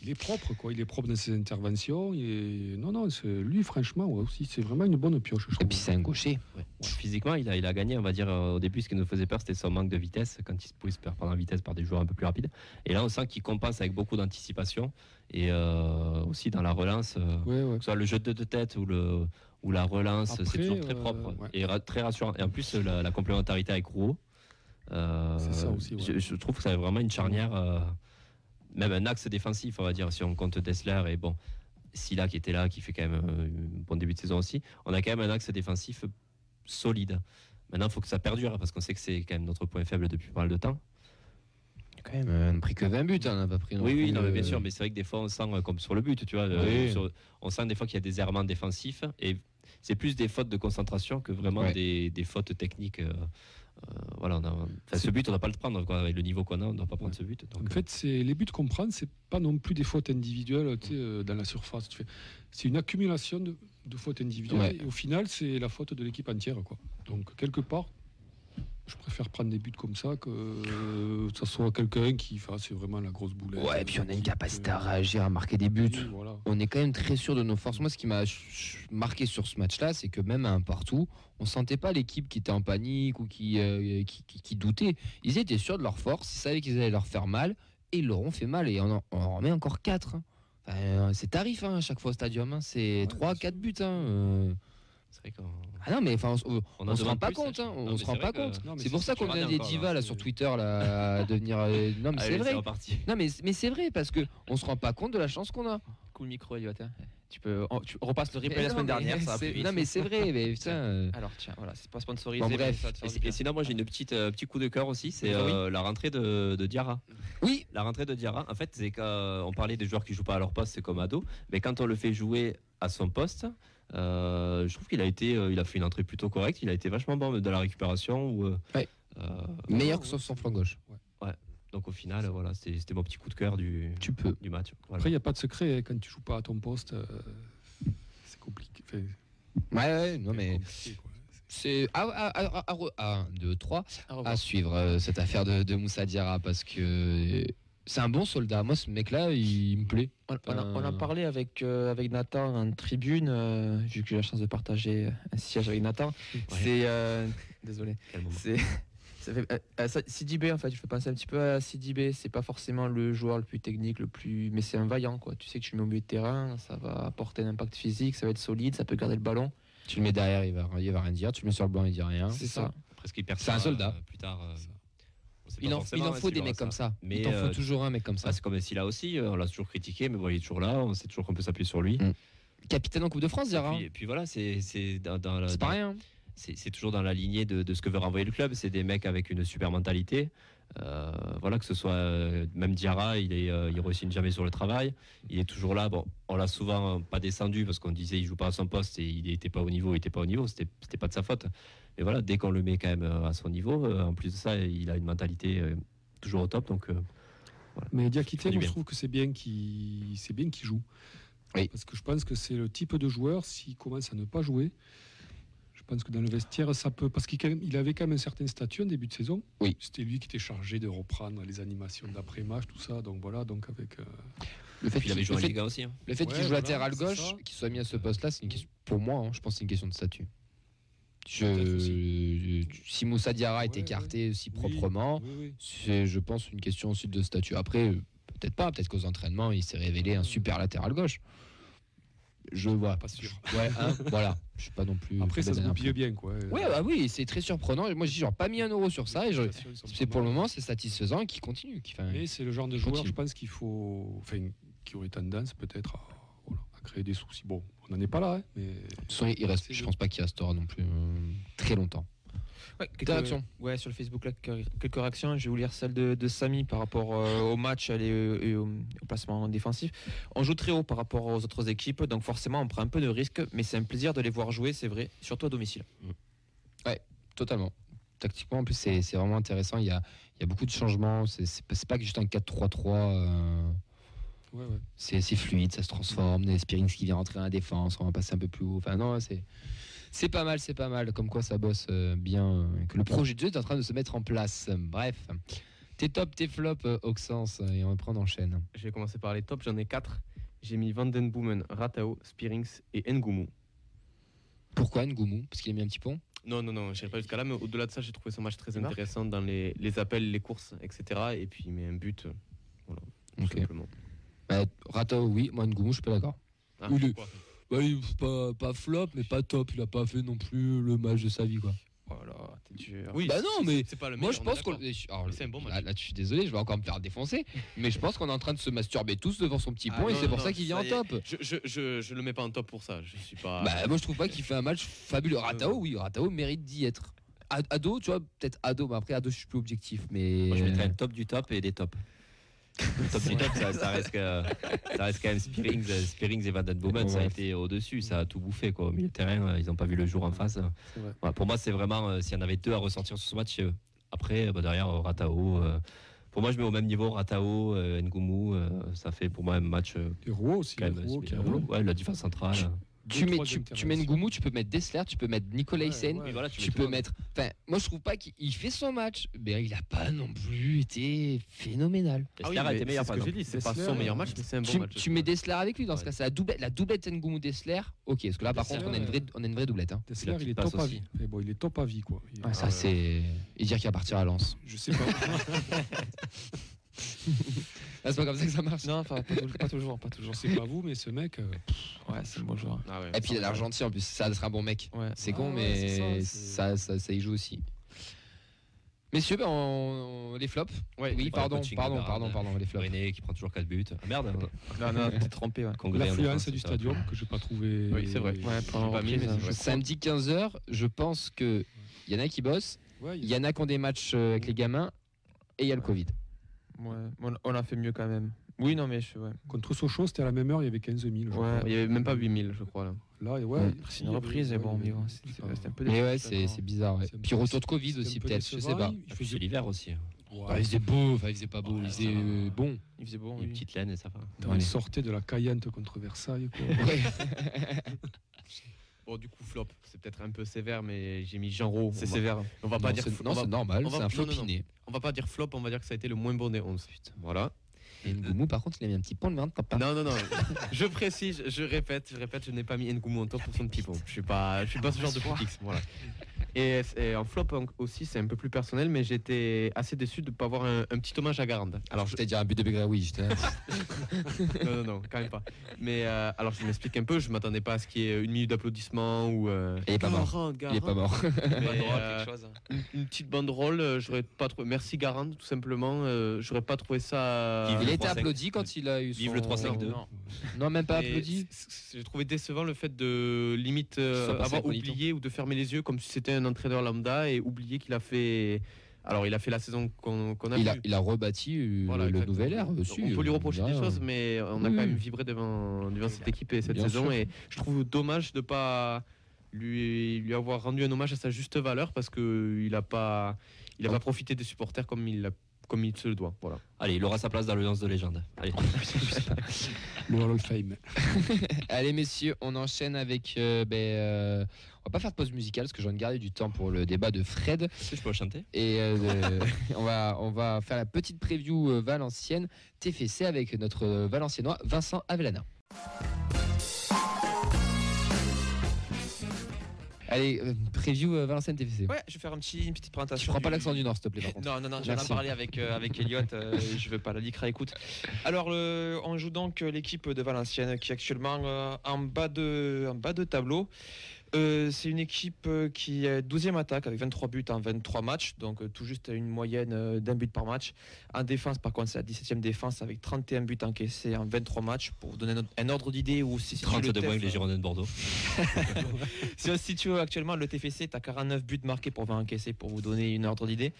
Il est propre, quoi. Il est propre dans ses interventions. Est... Non, non, c'est- lui, franchement, ouais, aussi, c'est vraiment une bonne pioche, je Et trouve. puis c'est un gaucher. Physiquement, il a, il a gagné, on va dire, euh, au début, ce qui nous faisait peur, c'était son manque de vitesse, quand il se pouvait se perdre en vitesse par des joueurs un peu plus rapides. Et là, on sent qu'il compense avec beaucoup d'anticipation et euh, aussi dans la relance. euh, Ouais, ouais. que ce soit le jeu de, de tête ou, le, ou la relance, c'est toujours très euh, propre ouais. et ra- très rassurant. Et en plus, la, la complémentarité avec Rouault, euh, C'est ça aussi, ouais. je, je trouve que c'est vraiment une charnière, euh, même un axe défensif, on va dire, si on compte Dessler et bon, Silla qui était là, qui fait quand même euh, un bon début de saison aussi. On a quand même un axe défensif solide. Maintenant, il faut que ça perdure parce qu'on sait que c'est quand même notre point faible depuis pas mal de temps. Quand même, euh, on n'a pris que 20 buts, hein, on n'a pas pris. non Oui, oui, non, mais bien sûr, mais c'est vrai que des fois on sent euh, comme sur le but, tu vois, Oui. sur- on sent des fois qu'il y a des errements défensifs et c'est plus des fautes de concentration que vraiment Ouais. des, des fautes techniques. Euh, euh, voilà, on a- enfin, ce but, on ne doit pas le prendre, quoi, avec le niveau qu'on a, on ne doit pas prendre ce but. donc, En fait, c'est les buts qu'on prend, c'est pas non plus des fautes individuelles tu sais, euh, dans la surface. C'est une accumulation de, de fautes individuelles. Ouais. Et au final, c'est la faute de l'équipe entière. Quoi. Donc, quelque part, je préfère prendre des buts comme ça que euh, ça soit quelqu'un qui fasse vraiment la grosse boulette. Ouais, et puis on a une capacité à euh, réagir, à marquer des buts. oui, voilà. On est quand même très sûr de nos forces. Moi, ce qui m'a marqué sur ce match-là, c'est que même à un partout, on sentait pas l'équipe qui était en panique ou qui, euh, qui, qui- qui doutait. Ils étaient sûrs de leur force, ils savaient qu'ils allaient leur faire mal, et ils leur ont fait mal. Et on en, on en remet encore 4. c'est tarif hein, à chaque fois au stadium. hein. C'est Ouais, 3-4 buts. Euh. c'est vrai qu'on Ah non, mais enfin, on, on se rend pas plus, compte. hein. Non, on se c'est rend pas que- compte. Mais C'est pour ça qu'on devient des divas là, sur Twitter là, à devenir. euh, Non, mais c'est vrai. reparti. Non, mais, mais c'est vrai parce que on se rend pas compte de la chance qu'on a. Coup le micro, Elliot. Tu peux, on, tu repasses le replay Mais la non, semaine dernière, ça va c'est- plus vite. Non, mais c'est vrai, mais putain. euh, Alors tiens, voilà, c'est pas sponsorisé. Bon, mais bref. Et, sinon, moi j'ai une petite euh, petit coup de cœur aussi, c'est oui. euh, la rentrée de, de Diarra. Oui. La rentrée de Diarra, en fait, c'est qu'on parlait des joueurs qui jouent pas à leur poste, c'est comme ado, mais quand on le fait jouer à son poste, euh, je trouve qu'il a été, euh, il a fait une entrée plutôt correcte, il a été vachement bon dans la récupération. Ou, euh, Ouais. euh, Meilleur que sur son flanc gauche. donc au final, voilà, c'était mon petit coup de cœur du, Tu peux. du match. Voilà. Après, il n'y a pas de secret. hein, Quand tu joues pas à ton poste, euh, c'est compliqué. Enfin, Ouais, ouais, non, c'est mais c'est. Ah, ah, 1, 2, 3. Au revoir. à suivre euh, cette affaire de, de Moussa Diarra parce que c'est un bon soldat. Moi, ce mec-là, il me plaît. On, on a, on a Euh, parlé avec, euh, avec Nathan en tribune, euh, vu que j'ai la chance de partager un siège avec Nathan. C'est. euh, désolé. C'est. Ça fait, euh, ça- en fait, je fais penser un petit peu à Sidibé. C'est pas forcément le joueur le plus technique, le plus, mais c'est un vaillant quoi. Tu sais que tu le mets au milieu de terrain, ça va apporter un impact physique, ça va être solide, ça peut garder le ballon. Tu le mets derrière, il va, il va rien dire. Tu le mets sur le banc, il dit rien. C'est ça. Presque C'est un soldat. euh, plus tard. Euh, Il en, il en hein, faut des mecs comme ça. Mais, il euh, faut toujours un mec comme ça. Ah, c'est comme Messi là aussi, euh, on l'a toujours critiqué, mais bon, il est toujours là, on sait toujours qu'on peut s'appuyer sur lui. Mm. Capitaine en Coupe de France, Et puis, et puis voilà, c'est c'est dans, dans C'est pas rien. c'est c'est toujours dans la lignée de, de ce que veut renvoyer le club. C'est des mecs avec une super mentalité. Euh, voilà, que ce soit euh, même Diarra, il est, euh, il réussit jamais sur le travail. Il est toujours là. Bon, on l'a souvent pas descendu parce qu'on disait il joue pas à son poste et il n'était pas au niveau, il était pas au niveau. C'était c'était pas de sa faute. Mais voilà, dès qu'on le met quand même à son niveau, en plus de ça, il a une mentalité toujours au top. Donc Mais Diakité, moi, je trouve que c'est bien qu'il c'est bien qu'il joue. Oui. Parce que je pense que c'est le type de joueur, s'il commence à ne pas jouer, pense que dans le vestiaire, ça peut. Parce qu'il avait quand même un certain statut en début de saison. Oui. C'était lui qui était chargé de reprendre les animations d'après-match, tout ça. Donc voilà, donc avec. euh, Le fait puis il avait qu'il joué en Liga aussi. hein. le fait qu'il Ouais, joue voilà, latéral gauche, qu'il soit mis à ce poste-là, c'est une question. Pour moi, hein, je pense que c'est une question de statut. Je, si Moussa Diarra est Ouais, écarté si oui, proprement, oui, oui. c'est, je pense, une question aussi de statut. Après, euh, peut-être pas. Peut-être qu'aux entraînements, il s'est révélé un super latéral gauche. Je vois. Pas sûr. Ouais, hein, voilà. Je suis pas non plus. Après, ça se goupille bien, quoi. Ouais, bah oui, c'est très surprenant. Moi, genre pas mis un euro sur ça et je- c'est pour le moment, c'est satisfaisant et qui continue. Qui, c'est le genre de joueur, Continue. je pense qu'il faut. Enfin, qui aurait tendance peut-être à, voilà, à créer des soucis. Bon, on n'en est pas là, hein, mais. de toute façon, il reste, je pense pas qu'il restera non plus euh, très longtemps. Ouais, quelques, réactions ouais, sur le Facebook, là, quelques réactions. Je vais vous lire celle de, de Samy par rapport euh, au match et, et au, au placement défensif. On joue très haut par rapport aux autres équipes, donc forcément on prend un peu de risque, mais c'est un plaisir de les voir jouer, c'est vrai, surtout à domicile. Totalement. Tactiquement, en plus, c'est vraiment intéressant. Il y a, il y a beaucoup de changements. C'est pas, pas que juste un 4-3-3. euh, Ouais, ouais. c'est fluide, ça se transforme. Des Spearings qui vient rentrer à la défense, on va passer un peu plus haut. Enfin, non, c'est. C'est pas mal, c'est pas mal. Comme quoi ça bosse euh, bien. euh, que le projet de jeu est en train de se mettre en place. Bref. Tes top, tes flops, euh, Auxence, et on reprend en chaîne. Je vais commencer par les tops, j'en ai 4. J'ai mis Vandenboomen, Ratao, Spearings et Ngumu. Pourquoi Ngoumou Parce qu'il a mis un petit pont? Non, non, non, je n'irai pas jusqu'à là, mais au-delà de ça, j'ai trouvé son match très intéressant dans les, les appels, les courses, etc. Et puis, il met un but, voilà, tout simplement. bah, Rato, oui. Moi, Ngoumou, je suis pas d'accord. Ah, Bah, il- pas, pas flop, mais pas top. Il a pas fait non plus le match de sa vie, quoi. Voilà, t'es dur. Oui, Bah non, mais c'est pas le Moi, je pense qu'on. c'est un bon match. Là, là, je suis désolé, je vais encore me faire défoncer. mais je pense qu'on est en train de se masturber tous devant son petit Ah, pont et c'est pour non, ça qu'il vient en est. top. Je, je, je, je le mets pas en top pour ça. Je suis pas. Bah, moi, je trouve pas qu'il fait un match fabuleux. Ratao, oui, Ratao mérite d'y être. Ad- Ado, tu vois, peut-être Ado, mais après Ado, je suis plus objectif. Mais Moi, je mettrais le top du top et des tops. Top du top, ça, ça reste que- ça reste quand même Spearings, Spearings et Van Den Boomen, ça a été au-dessus, ça a tout bouffé. Quoi. Au milieu de terrain, euh, ils n'ont pas vu le jour en face. Pour moi, c'est vraiment, euh, s'il y en avait deux à ressortir sur ce match, euh, après, bah, derrière, euh, Ratao. euh, pour moi, je mets au même niveau Ratao, euh, Ngumu. euh, ça fait pour moi un match euh, Et Rouault aussi. quand même. Rouault qui a joué. ouais, la défense centrale. Tu mets, tu, tu mets Ngoumou, tu peux mettre Dessler, tu peux mettre Nicolas Ouais, Hyssen, ouais. Oui, voilà, tu peux mettre. Enfin, moi, je trouve pas qu'il fait son match, mais il a pas non plus été phénoménal. Ah oui, a mais été meilleur, ce que j'ai exemple. dit, c'est pas Dessler, son meilleur euh, match, mais c'est un bon tu, match. tu mets Dessler avec lui, dans ce cas, c'est la doublette, la doublette Ngoumou Dessler. Ok, parce que là, par Dessler, contre, on a une vraie, on a une vraie doublette. Hein. Dessler, il est top à vie. Mais bon, il est top à vie, quoi. Il- Ouais, ça, Ah, c'est. Et dire qu'il va partir à Lens. Je sais pas. Ah, c'est pas comme ça que ça marche. Non, enfin, pas, pas toujours, pas toujours. Je sais pas vous, mais ce mec. euh, Ouais, c'est un bon joueur. Ah ouais. Et puis il a l'Argentine en plus, ça sera un bon mec. Ouais. C'est Ah con, ouais, mais c'est ça, c'est- ça, ça, ça y joue aussi. Messieurs, ben, on- les flops. Ouais, oui, pardon, pardon, pardon, pardon, les flops. René qui prend toujours 4 buts. Ah, merde. Non, non, t'es trompé. Ouais. L'affluence du stadium que j'ai pas trouvé. Oui, c'est vrai. Ouais, pas mis, mais c'est. Samedi 15h, je pense que il y en a qui bossent, Ouais, il y en a qui ont des matchs euh, avec les gamins, et il y a le Covid. Ouais, on, on a fait mieux quand même. Oui, non, mais je, ouais. Contre Sochaux, c'était à la même heure, il y avait 15 000. je crois. Il y avait même pas 8000, je crois. Là. Là, ouais, Ouais. C'est une reprise, et bon, mais bon, c'est- un peu Mais ouais, décevant. c'est c'est bizarre. ouais. C'est un Puis retour de Covid aussi, peu peut-être, je sais pas. Il faisait- C'est l'hiver aussi. Ouais. Ah, il faisait beau, enfin, il faisait pas beau, Ouais, il faisait euh, bon. Il faisait bon. Une oui. petite laine et ça va. Allez. sortait de la Cayente contre Versailles. quoi. Bon, du coup, flop. C'est peut-être un peu sévère, mais j'ai mis Rau. C'est sévère. On va pas dire. non, c'est normal, c'est un flopiné. On va pas dire flop, on va dire que ça a été le moins bon des 11. Voilà. Et Ngoumou, par contre, il a mis un petit pont de main de papa. Non, non, non. je précise, je répète, je répète, je n'ai pas mis Ngoumou en top pour son petit pont. Je suis pas, je suis pas ce genre de footix. Voilà. Et, et en flop aussi, c'est un peu plus personnel, mais j'étais assez déçu de ne pas avoir un, un petit hommage à Garande. Alors, je, t'ai dit un but de Begraoui, j'étais là. non, non, non, quand même pas. Mais euh, alors, je m'explique un peu. Je m'attendais pas à ce qu'il y ait une minute d'applaudissement ou. euh, Il est pas mort. Garande, Il est pas mort. Mais, euh, quelque chose. une, une petite banderole, euh, j'aurais pas trouvé. Merci Garande, tout simplement. euh, j'aurais pas trouvé ça. Vive Il le a été 3-5. applaudi quand il a eu son... Vive le 3-5-2. Non. Non, même pas Et applaudi. J'ai trouvé décevant le fait de limite euh, avoir oublié ou de fermer les yeux comme si c'était un entraîneur lambda et oublier qu'il a fait. Alors, il a fait la saison qu'on a Il a, il a rebâti euh, Voilà, le exactement. nouvel air dessus. On peut lui euh, reprocher des choses, mais on a Oui, quand même vibré devant, devant cette équipe et cette Bien saison. sûr. Et je trouve dommage de pas lui, lui avoir rendu un hommage à sa juste valeur parce qu'il n'a pas, il a pas profité des supporters comme il, l'a- comme il se le doit. Voilà. Allez, il aura sa place dans l'alliance de légende. Allez. Le Hall of Fame. Allez messieurs, on enchaîne avec. euh, ben, euh, on va pas faire de pause musicale parce que j'en ai gardé du temps pour le débat de Fred. Que je peux chanter? Et euh, de- on, va, on va faire la petite preview euh, valencienne TFC avec notre euh, valenciennois Vincent Avellana. Allez, euh, preview euh, Valenciennes TFC. Ouais, je vais faire un petit, une petite Tu présentation. prends pas l'accent du Nord, s'il te plaît, par contre. Non, non, non, j'en ai parlé avec, euh, avec Elliot, euh, je veux pas la l'ICRA écoute. Alors, on joue donc l'équipe de Valenciennes qui est actuellement en, bas de, en bas de tableau. Euh, c'est une équipe euh, qui est 12e attaque avec 23 buts en 23 matchs, donc euh, tout juste une moyenne d'un but par match. En défense, par contre, c'est la 17e défense avec 31 buts encaissés en 23 matchs. Pour vous donner un- ordre d'idée où si, si tu 32 le que les Girondins de Bordeaux. si on se situe actuellement, le TFC est à 49 buts marqués pour 20 encaissés, pour vous donner une ordre d'idée.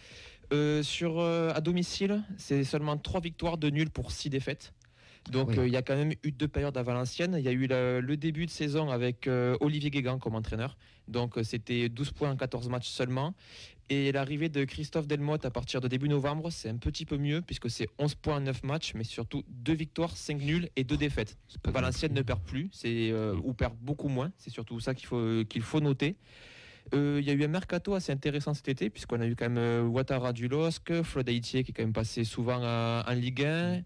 Euh, sur, euh, à domicile, c'est seulement 3 victoires, de nuls pour 6 défaites. Donc euh, oui. il y a quand même eu deux périodes à Valenciennes. Il y a eu le, le début de saison avec euh, Olivier Guégan comme entraîneur. Donc euh, c'était 12 points en 14 matchs seulement. Et l'arrivée de Christophe Delmotte à partir de début novembre, c'est un petit peu mieux puisque c'est 11 points en 9 matchs, mais surtout 2 victoires, 5 nuls et 2 défaites. Valenciennes ne perd plus, c'est euh, ou perd beaucoup moins. C'est surtout ça qu'il faut qu'il faut noter. Euh, Il y a eu un mercato assez intéressant cet été, puisqu'on a eu quand même euh, Ouattara du LOSC, Flo Daïtier qui est quand même passé souvent en, en Ligue 1,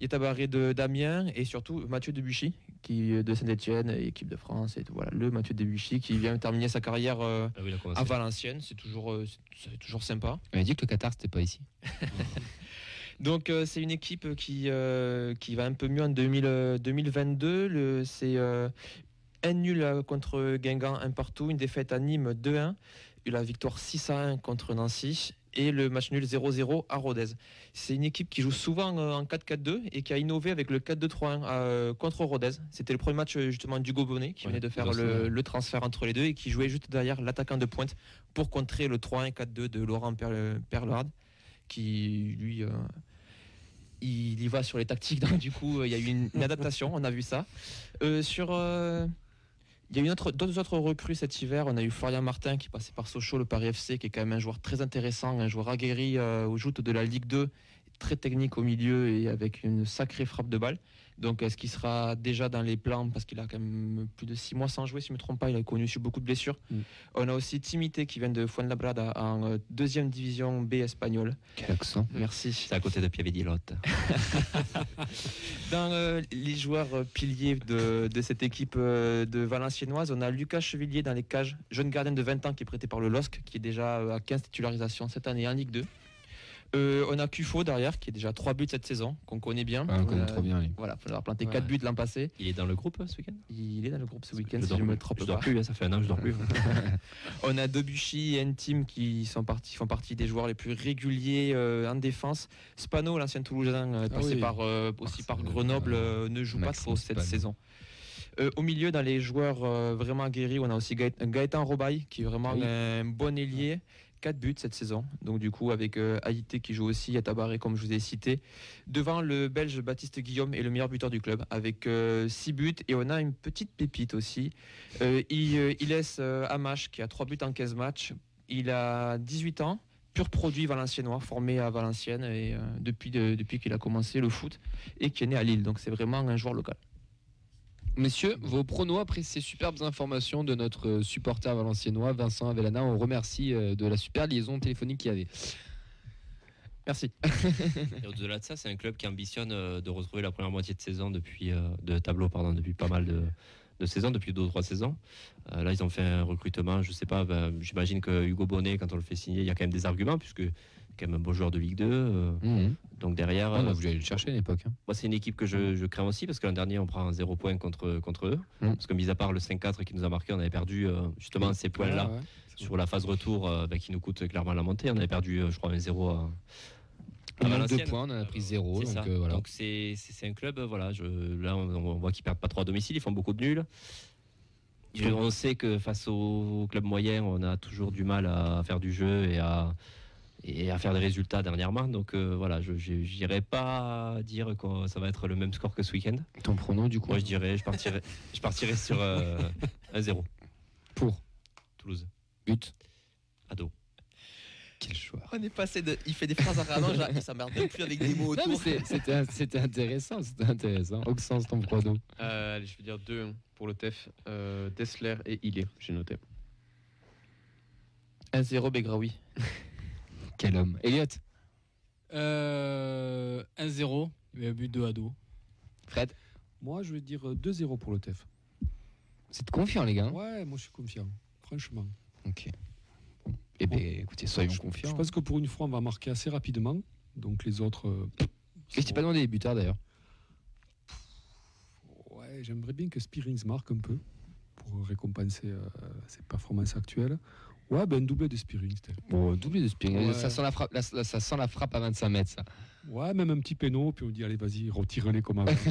Yetabaré de Damien et surtout Mathieu Debuchy qui de Saint-Etienne, équipe de France. Et tout, voilà, le Mathieu Debuchy qui vient terminer sa carrière euh, Ah oui, à Valenciennes. C'est toujours, euh, c'est- toujours sympa. On a dit que le Qatar, c'était pas ici. Donc euh, c'est une équipe qui, euh, qui va un peu mieux en 2000, euh, 2022. Le- C'est euh, un nul euh, contre Guingamp, un partout, une défaite à Nîmes 2-1, et la victoire 6 à 1 contre Nancy. Et le match nul 0-0 à Rodez. C'est une équipe qui joue souvent euh, en 4-4-2 et qui a innové avec le 4-2-3-1 euh, contre Rodez. C'était le premier match justement d'Hugo Bonnet qui Ouais, venait de faire le, transfert entre les deux et qui jouait juste derrière l'attaquant de pointe pour contrer le 3-1-4-2 de Laurent Perlard qui lui euh, il y va sur les tactiques. Donc du coup il y a eu une, une adaptation. On a vu ça. Euh, sur euh, il y a eu d'autres autres recrues cet hiver. On a eu Florian Martin qui passé par Sochaux, le Paris FC, qui est quand même un joueur très intéressant, un joueur aguerri euh, aux joutes de la Ligue 2, très technique au milieu et avec une sacrée frappe de balle. Donc est-ce qu'il sera déjà dans les plans? Parce qu'il a quand même plus de six mois sans jouer, si je ne me trompe pas, il a connu sur beaucoup de blessures. Mm. On a aussi Timité qui vient de Fuenlabrada en euh, deuxième division B espagnole. Quel accent. Merci. C'est à côté de Piavidilotte. Dans euh, les joueurs euh, piliers de, de cette équipe euh, de Valenciennoise, on a Lucas Chevillier dans les cages, jeune gardien de 20 ans qui est prêté par le LOSC, qui est déjà à 15 titularisations cette année en Ligue 2. Euh, on a Cufo derrière qui est déjà 3 buts cette saison, qu'on connaît bien. Ah, on connaît Euh, trop bien, lui. Voilà, il avoir planté Ouais. 4 buts l'an passé. Il est dans le groupe ce week-end? Il est dans le groupe ce week-end, je si dors, je me plus. trompe je dors pas. plus, hein, ça fait un an que je dors plus. On a Debuchy et Ntim qui sont partis, font partie des joueurs les plus réguliers euh, en défense. Spano, l'ancien Toulousain, euh, Ah passé oui. par, euh, aussi par Marcel, Grenoble, euh, euh, ne joue pas trop cette Spano. saison. Euh, au milieu, dans les joueurs euh, vraiment aguerris, on a aussi Gaët- Gaëtan Robaille, qui est vraiment Oui. un bon ailier. 4 buts cette saison. Donc du coup, avec euh, Haïté qui joue aussi, Tabaré comme je vous ai cité. Devant le Belge Baptiste Guillaume est le meilleur buteur du club, avec 6 buts. Et on a une petite pépite aussi. Euh, il, euh, il laisse euh, Amash, qui a 3 buts en 15 matchs. Il a 18 ans, pur produit valenciennois, formé à Valenciennes et, euh, depuis, de- depuis qu'il a commencé le foot et qui est né à Lille. Donc c'est vraiment un joueur local. Messieurs, vos pronos après ces superbes informations de notre euh, supporter valenciennois, Vincent Avellana, on remercie euh, de la super liaison téléphonique qu'il y avait. Merci. Et au-delà de ça, c'est un club qui ambitionne euh, de retrouver la première moitié de saison depuis de tableau pardon depuis pas mal de, de saisons, depuis deux ou trois saisons. Là, ils ont fait un recrutement. Je sais pas. ben, J'imagine que Hugo Bonnet, quand on le fait signer, il y a quand même des arguments puisque quand même un beau joueur de Ligue 2. euh, Mhm. donc derrière, on a euh, voulu aller le chercher à l'époque. hein. moi, c'est une équipe que je, je crains aussi parce que l'an dernier, on prend un zéro point contre, contre eux. Mm. Parce que, mis à part le 5-4 qui nous a marqué, on avait perdu euh, justement ces points-là ouais. sur la phase retour euh, ben, qui nous coûte clairement la montée. On avait perdu, je crois, un 0 à. On a deux points, on a pris zéro. Donc, euh, voilà. Donc c'est un club, voilà. Je, là, on, on voit qu'ils perdent pas trop à domicile, ils font beaucoup de nuls. Je- on sait que face aux clubs moyens, on a toujours du mal à faire du jeu et à, et à faire des résultats dernièrement. Donc euh, voilà, je n'irai pas dire que ça va être le même score que ce week-end. Ton pronom, du coup Moi, je dirais, je partirais, je partirais sur euh, un 0 Pour Toulouse. but. Ado. Quel choix. On est passé de. Il fait des phrases à rallonge, il s'emmerde même plus avec des mots autour. c'était intéressant, c'était intéressant. Auxence, ton pronom. Euh, allez, je vais dire 2 pour le TEF. Euh, Dessler et Ilé, j'ai noté. 1-0 Begraoui. Quel homme. Elliot, Euh, 1-0, mais but de Ado. Fred, Moi, je vais dire euh, 2-0 pour le TEF. c'est confiant, les gars. Ouais, moi, je suis confiant. Franchement. Ok. Eh bien, écoutez, soyons je, confiants. Je pense que pour une fois, on va marquer assez rapidement. Donc, les autres. euh, Et je t'ai pas demandé les buteurs d'ailleurs. Ouais, j'aimerais bien que Spearings marque un peu pour récompenser euh, ses performances actuelles. Ouais, ben un doublé de peut-être. Bon, doublé de Spearings. Ouais. Ça, sent la frappe, la- ça sent la frappe à 25 mètres, ça. Ouais, même un petit péno, puis on dit allez, vas-y, retire-les comme avant. 2-0,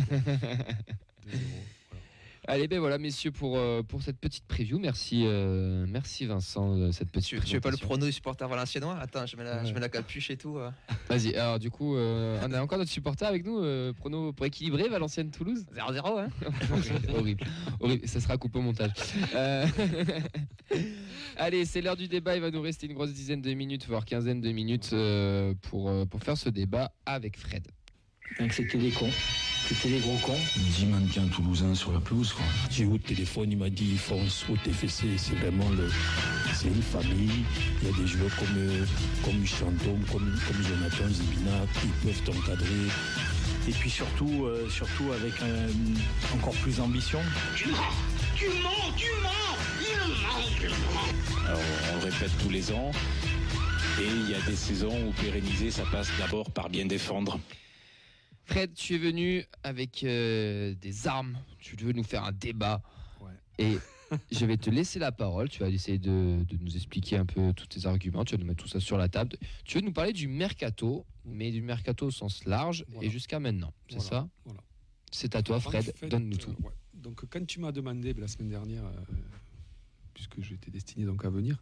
voilà. Allez, ben voilà, messieurs, pour, euh, pour cette petite preview. Merci, euh, merci Vincent, de cette petite Tu, tu veux pas le prono du supporter valenciennois? Attends, je mets, la, Ouais. je mets la capuche et tout. euh. Vas-y, alors du coup, euh, on a encore notre supporter avec nous, euh, prono pour équilibrer Valenciennes-Toulouse? 0-0, hein horrible, horrible, ça sera coupé au montage. Euh, Allez, c'est l'heure du débat. Il va nous rester une grosse dizaine de minutes, voire quinzaine de minutes euh, pour, pour faire ce débat avec Fred. C'était des cons. C'était des gros cons. 10 mannequins toulousains sur la pelouse, quoi. J'ai eu au téléphone, il m'a dit fonce au TFC, c'est vraiment le, c'est une famille. Il y a des joueurs comme, euh, comme Chantôme, comme, comme Jonathan Zibina, qui peuvent t'encadrer. Et puis surtout, euh, surtout avec encore plus d'ambition. Tu mens Tu mens Tu mens Il ment, ment Alors, on le répète tous les ans. Et il y a des saisons où pérenniser, ça passe d'abord par bien défendre. Fred, tu es venu avec euh, des armes. Tu veux nous faire un débat. Ouais. Et je vais te laisser la parole. Tu vas essayer de, de nous expliquer un peu tous tes arguments. Tu vas nous mettre tout ça sur la table. Tu veux nous parler du mercato, mais du mercato au sens large Voilà. et jusqu'à maintenant. C'est Voilà, ça voilà. C'est à toi, Fred. Donne-nous tout. euh, ouais. Donc, quand tu m'as demandé ben, la semaine dernière, euh, puisque j'étais destiné donc à venir,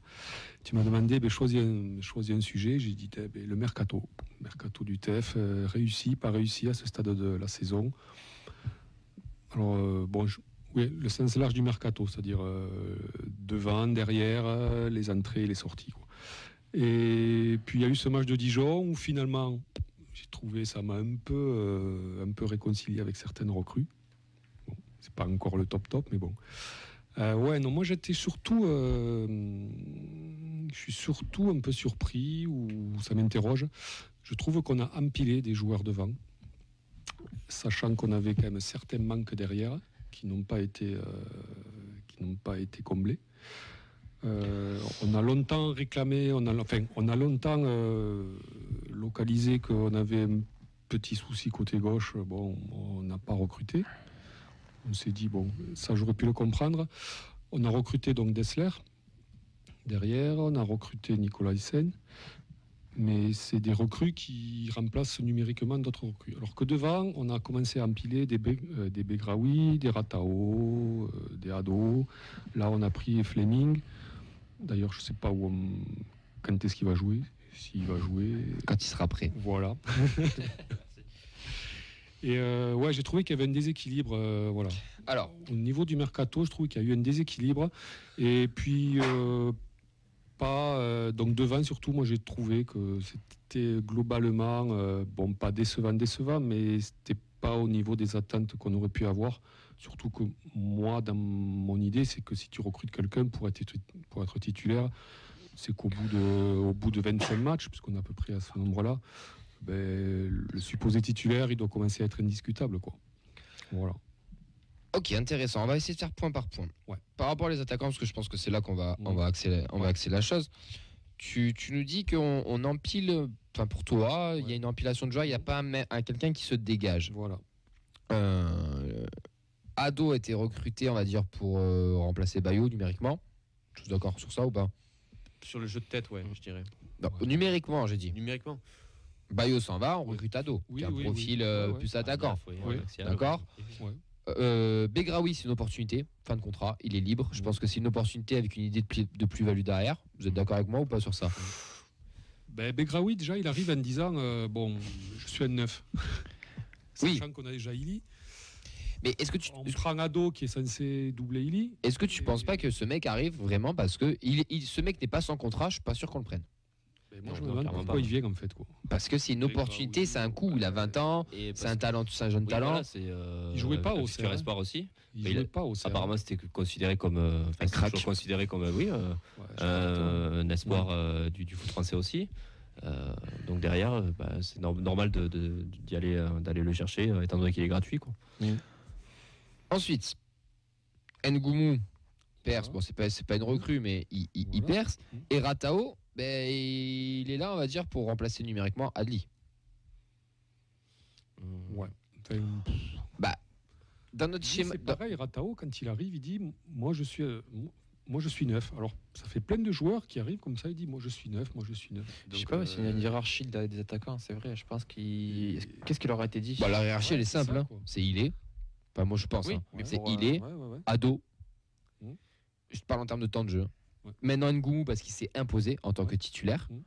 tu m'as demandé ben, choisis, un, sujet. J'ai dit eh ben, le mercato. Mercato du TEF, euh, réussi, pas réussi à ce stade de la saison. Alors, euh, bon, oui, le sens large du mercato, c'est-à-dire euh, devant, derrière, les entrées et les sorties. Et puis, il y a eu ce match de Dijon où finalement, j'ai trouvé ça m'a un peu, un peu réconcilié avec certaines recrues. Bon, c'est pas encore le top top, mais bon. Euh, ouais, non, moi j'étais surtout, euh, je suis surtout un peu surpris ou ça m'interroge. Je trouve qu'on a empilé des joueurs devant, sachant qu'on avait quand même certains manques derrière qui n'ont pas été, euh, pas été comblés. On a longtemps réclamé, enfin, on a longtemps localisé qu'on avait un petit souci côté gauche, bon, on n'a pas recruté. On s'est dit, bon, ça j'aurais pu le comprendre. On a recruté donc Dessler. Derrière, on a recruté Nicolas Hyssen. Mais c'est des recrues qui remplacent numériquement d'autres recrues. Alors que devant, on a commencé à empiler des, Be- euh, des Begraoui, des Ratao, euh, des Ado. Là, on a pris Fleming. D'ailleurs, je ne sais pas où on- quand est-ce qu'il va jouer. S'il va jouer. Quand il sera prêt. Voilà. Et euh, ouais, j'ai trouvé qu'il y avait un déséquilibre. euh, voilà. Alors, Au niveau du mercato, je trouve qu'il y a eu un déséquilibre. Et puis, euh, pas. donc, devant, surtout, moi, j'ai trouvé que c'était globalement, bon, pas décevant, décevant, mais c'était pas au niveau des attentes qu'on aurait pu avoir. Surtout que moi, dans mon idée, c'est que si tu recrutes quelqu'un pour être, pour être titulaire, c'est qu'au bout, de, au bout de 25 matchs, puisqu'on est à peu près à ce nombre-là, ben, le supposé titulaire, il doit commencer à être indiscutable. Quoi. Voilà. Ok, intéressant. On va essayer de faire point par point. Ouais. Par rapport aux attaquants, parce que je pense que c'est là qu'on va, on va accélérer, on va accélérer la chose. Tu, tu nous dis qu'on on empile, enfin pour toi, il y a une empilation de joueurs, il n'y a pas un, quelqu'un qui se dégage. Voilà. Euh, Ado a été recruté, on va dire, pour euh, remplacer Bayo numériquement. Tu es d'accord sur ça ou pas? Sur le jeu de tête, ouais, je dirais. Non, Numériquement, j'ai dit. Numériquement. Bayo s'en va, on recrute Ado, Oui, qui a un oui, profil oui. euh, plus attaquant. Oui. Axial, D'accord. Euh, Begraoui, c'est une opportunité, fin de contrat, il est libre. Je pense que c'est une opportunité avec une idée de, plus-value derrière. Vous êtes d'accord avec moi ou pas sur ça? Ben, Begraoui, déjà, il arrive en disant euh, Bon, je suis un neuf. Oui. Sachant qu'on a déjà Ili. Mais est-ce que tu On prend Ado qui est censé doubler Ili. est-ce que tu penses pas que ce mec arrive vraiment parce que il, il- ce mec n'est pas sans contrat, je suis pas sûr qu'on le prenne? Ben, moi, Non, je me demande pourquoi pas. il vient en fait. Quoi. Parce que c'est une opportunité, c'est un coup, il a 20 ans, c'est un talent, c'est un jeune Oui, talent. voilà, euh, Il jouait pas un au CR. espoir aussi. Il Mais il jouait a- pas au CR. Apparemment, c'était considéré comme euh, c'est crack. considéré comme euh, oui, euh, Ouais, euh, un espoir euh, du, du foot français aussi. Euh, donc derrière, euh, bah, c'est nor- normal de- de- d'y aller, euh, d'aller le chercher, euh, étant donné qu'il est gratuit. Quoi. Ensuite, Ngoumou perce. Voilà. Bon, c'est pas, pas une recrue, mais il, il- il Voilà. perce. Mhm. Et Ratao, ben, il est là, on va dire, pour remplacer numériquement Adli. Ouais. Enfin, Dans notre schéma. c'est dans- pareil, Ratao, quand il arrive, il dit Moi, je suis. euh, moi, je suis neuf. Alors, ça fait plein de joueurs qui arrivent comme ça. Il dit Moi, je suis neuf. Moi, je suis neuf. Je sais Donc, pas s'il y a une euh, hiérarchie de- des attaquants, c'est vrai. Je pense qu'il. Qu'est-ce qui leur a été dit? Bah, la hiérarchie, Ouais, elle est c'est simple. hein. C'est il est. Enfin, moi, je pense. Oui, hein. mais c'est pour, il euh, est, Ouais, ouais, ouais. ado. Mhm. Je te parle en termes de temps de jeu. Ouais. Maintenant, Ngoumou, parce qu'il s'est imposé en tant que titulaire. Mhm.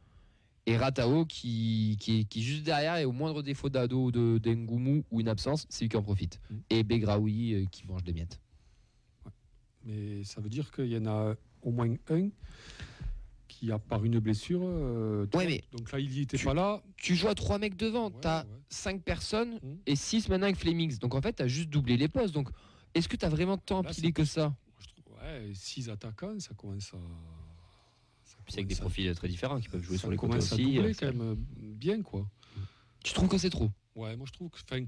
Et Ratao, qui, qui, est, qui est juste derrière, et au moindre défaut d'ado ou de, de Ngoumou ou une absence, c'est lui qui en profite. Mhm. Et Begraoui, euh, qui mange des miettes. Mais ça veut dire qu'il y en a au moins un qui a par une blessure. euh, tu Ouais, mais Donc là, il n'y était tu- pas là. Tu joues à trois mecs devant, t'as ouais. cinq personnes Mhm. et six maintenant avec Flemings. Donc en fait, t'as juste doublé les postes. Donc est-ce que t'as vraiment tant empilé que ça? Ouais, six attaquants, ça commence à. ça Puis avec des à- profils très différents qui peuvent jouer ça sur les côtés commence à aussi. doubler euh, quand même euh, bien, quoi. Tu trouves que c'est trop? Ouais, moi je trouve que, enfin,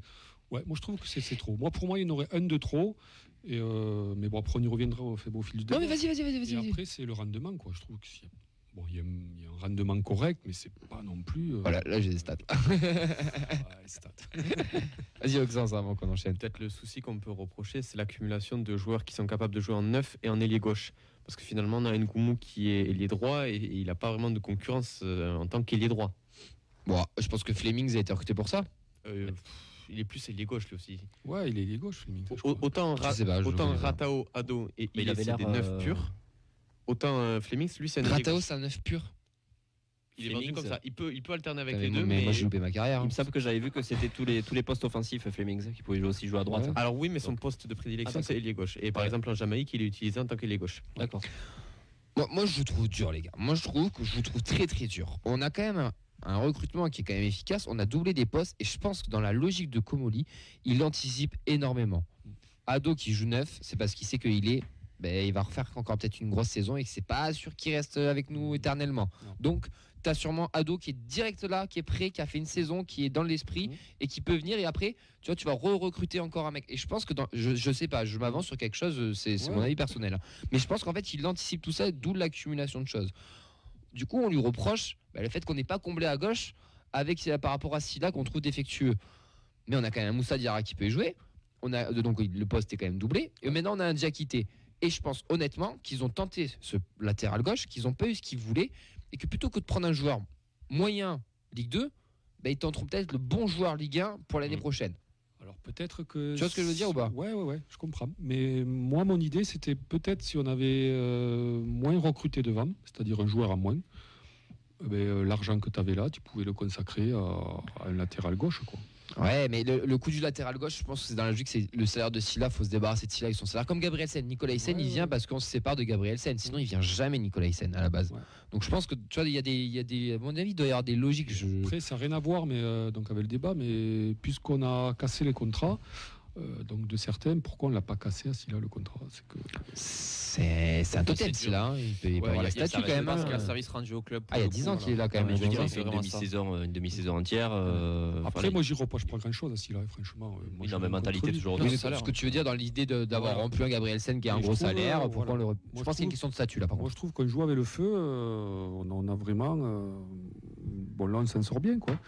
ouais, moi je trouve que c'est trop. Moi, pour moi, il y en aurait un de trop. Et euh, mais bon, après on y reviendra au, fait, bon, au fil du débat. Non mais vas-y, vas-y, vas-y, Et vas-y. vas-y. après, c'est le rendement, quoi. Je trouve a, bon, il y a, il y a un rendement correct, mais c'est pas non plus. euh, Voilà, là j'ai des stats. ouais, les stats. Vas-y, Oxens, avant qu'on enchaîne. Peut-être le souci qu'on peut reprocher, c'est l'accumulation de joueurs qui sont capables de jouer en neuf et en ailier gauche. Parce que finalement, on a Nkoumou qui est ailier droit et, et il n'a pas vraiment de concurrence euh, en tant qu'ailier droit. Bon, je pense que Flemings a été recruté pour ça. Euh, pff, il est plus ailier gauche lui aussi. Ouais, il est les gauche, Fleming. je Au- crois. autant Ra- pas, autant. Ratao, Ado et Mais il il avait l'air, des neufs euh, purs. Autant euh, Flemings, lui, c'est un Ratao, c'est un neuf pur. Il est vendu comme ça. Il peut, il peut alterner avec les deux, mais mais. moi j'ai loupé ma carrière. Il hein. me semble que j'avais vu que c'était tous les, tous les postes offensifs Flemings qui pouvaient jouer aussi jouer à droite. Ouais. Alors oui, mais son Donc- poste de prédilection, Ah, c'est ailier gauche. Et par Ouais. exemple, en Jamaïque, il est utilisé en tant qu'ailier gauche. D'accord. Moi, moi, je vous trouve dur, les gars. Moi, je trouve que je vous trouve très, très dur. On a quand même un, un recrutement qui est quand même efficace. On a doublé des postes et je pense que dans la logique de Comoli, il anticipe énormément. Ado qui joue neuf, c'est parce qu'il sait qu'il est. Ben, il va refaire encore peut-être une grosse saison et que c'est pas sûr qu'il reste avec nous éternellement. Non. Donc, tu as sûrement Ado qui est direct là, qui est prêt, qui a fait une saison, qui est dans l'esprit Mhm. et qui peut venir. Et après, tu vois, tu vas re-recruter encore un mec. Et je pense que dans, je, je sais pas, je m'avance sur quelque chose, euh, c'est Ouais. mon avis personnel. hein. Mais je pense qu'en fait, il anticipe tout ça, d'où l'accumulation de choses. Du coup, on lui reproche bah, le fait qu'on n'ait pas comblé à gauche avec par rapport à Silla qu'on trouve défectueux. Mais on a quand même un Moussa Diarra qui peut y jouer. On a donc le poste est quand même doublé. Et maintenant on a un Diakité. Et je pense honnêtement qu'ils ont tenté ce latéral gauche, qu'ils n'ont pas eu ce qu'ils voulaient, et que plutôt que de prendre un joueur moyen Ligue 2, bah, ils tenteront peut-être le bon joueur Ligue 1 pour l'année prochaine. Alors peut-être que. Tu vois ce que je veux dire ou pas? Ouais, ouais, ouais, je comprends. Mais moi, mon idée, c'était peut-être si on avait euh, moins recruté devant, c'est-à-dire un joueur en moins, eh ben, euh, l'argent que tu avais là, tu pouvais le consacrer à, à un latéral gauche. Quoi. Ouais, mais le, le coup du latéral gauche, je pense que c'est dans la logique, c'est le salaire de Silla, faut se débarrasser de Silla avec son salaire. Comme Gabriel Sen. Nicolas Sen, Ouais, il vient parce qu'on se sépare de Gabriel Sen. Sinon, il vient jamais Nicolas Sen à la base. Ouais. Donc je pense que tu vois, il y a des, il y a des, à mon avis, il doit y avoir des logiques. Je... Après, ça n'a rien à voir mais, euh, donc avec le débat, mais puisqu'on a cassé les contrats, euh, donc de certains, pourquoi on ne l'a pas cassé à Silla le contrat? C'est que C'est c'est un totem, C'est Silla. hein. Il peut, il peut Ouais, avoir y la a- il y a statue quand même. référence hein. qu'il y a un service rendu au club. Ah, il y a pour le 10 coup, ans qu'il est là quand même. Je veux dire, c'est une demi-saison, une demi-saison entière. euh, Après, enfin, moi, j'y reproche pas grand-chose à Silla, franchement. euh, moi, non, mais mentalité toujours ce que tu veux dire dans l'idée d'avoir rompu un Gabriel Sen qui a un gros salaire, pourquoi le... Moi, Je pense qu'il y a une question de statut là par Moi, contre. je trouve qu'on joue avec le feu, on, a vraiment. bon, là, on s'en sort bien, quoi.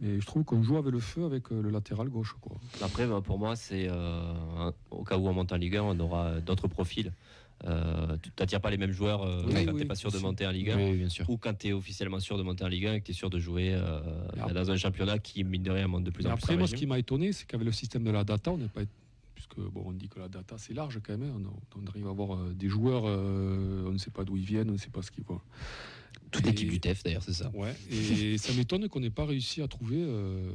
Mais je trouve qu'on joue avec le feu avec euh, le latéral gauche, quoi. Après, bah, pour moi, c'est euh, au cas où on monte en Ligue 1, on aura d'autres profils. Euh, tu n'attires pas les mêmes joueurs euh, Oui, quand oui, tu n'es pas sûr de monter en Ligue 1 Oui, bien sûr. ou quand tu es officiellement sûr de monter en Ligue 1 et que tu es sûr de jouer Et dans un championnat qui, mine de rien, monte de plus en plus. après, moi, ce qui m'a étonné, c'est qu'avec le système de la data, on n'est pas. Puisque, bon, on dit que la data, c'est large quand même. hein. On, on arrive à avoir euh, des joueurs, euh, on ne sait pas d'où ils viennent, on ne sait pas ce qu'ils voient. Toute Et- l'équipe du TEF d'ailleurs, c'est ça. Ouais, et ça m'étonne qu'on n'ait pas réussi à trouver euh,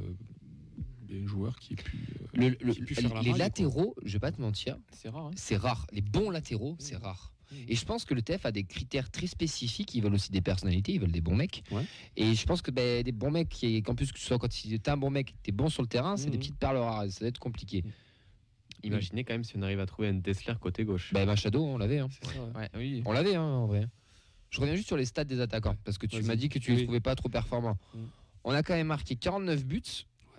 un joueur qui pu. euh, Le- le- qui ait pu faire la les maille, quoi. latéraux, je vais pas te mentir, C'est rare. hein. c'est rare. Les bons latéraux, c'est rare. Mmh. Et je pense que le TF a des critères très spécifiques. Ils veulent aussi des personnalités, ils veulent des bons mecs. Ouais. Et je pense que ben, des bons mecs, qui, qu'en plus que ce soit quand tu es un bon mec, tu es bon sur le terrain, c'est des petites perles rares. Ça va être compliqué. Imaginez quand même si on arrive à trouver un Dessler côté gauche. Ben, Machado, on l'avait. hein. C'est ça, ouais. Ouais, oui. On l'avait hein, en vrai. Je reviens juste sur les stats des attaquants parce que tu m'as dit que tu les Oui. trouvais pas trop performants. Mm. On a quand même marqué 49 buts.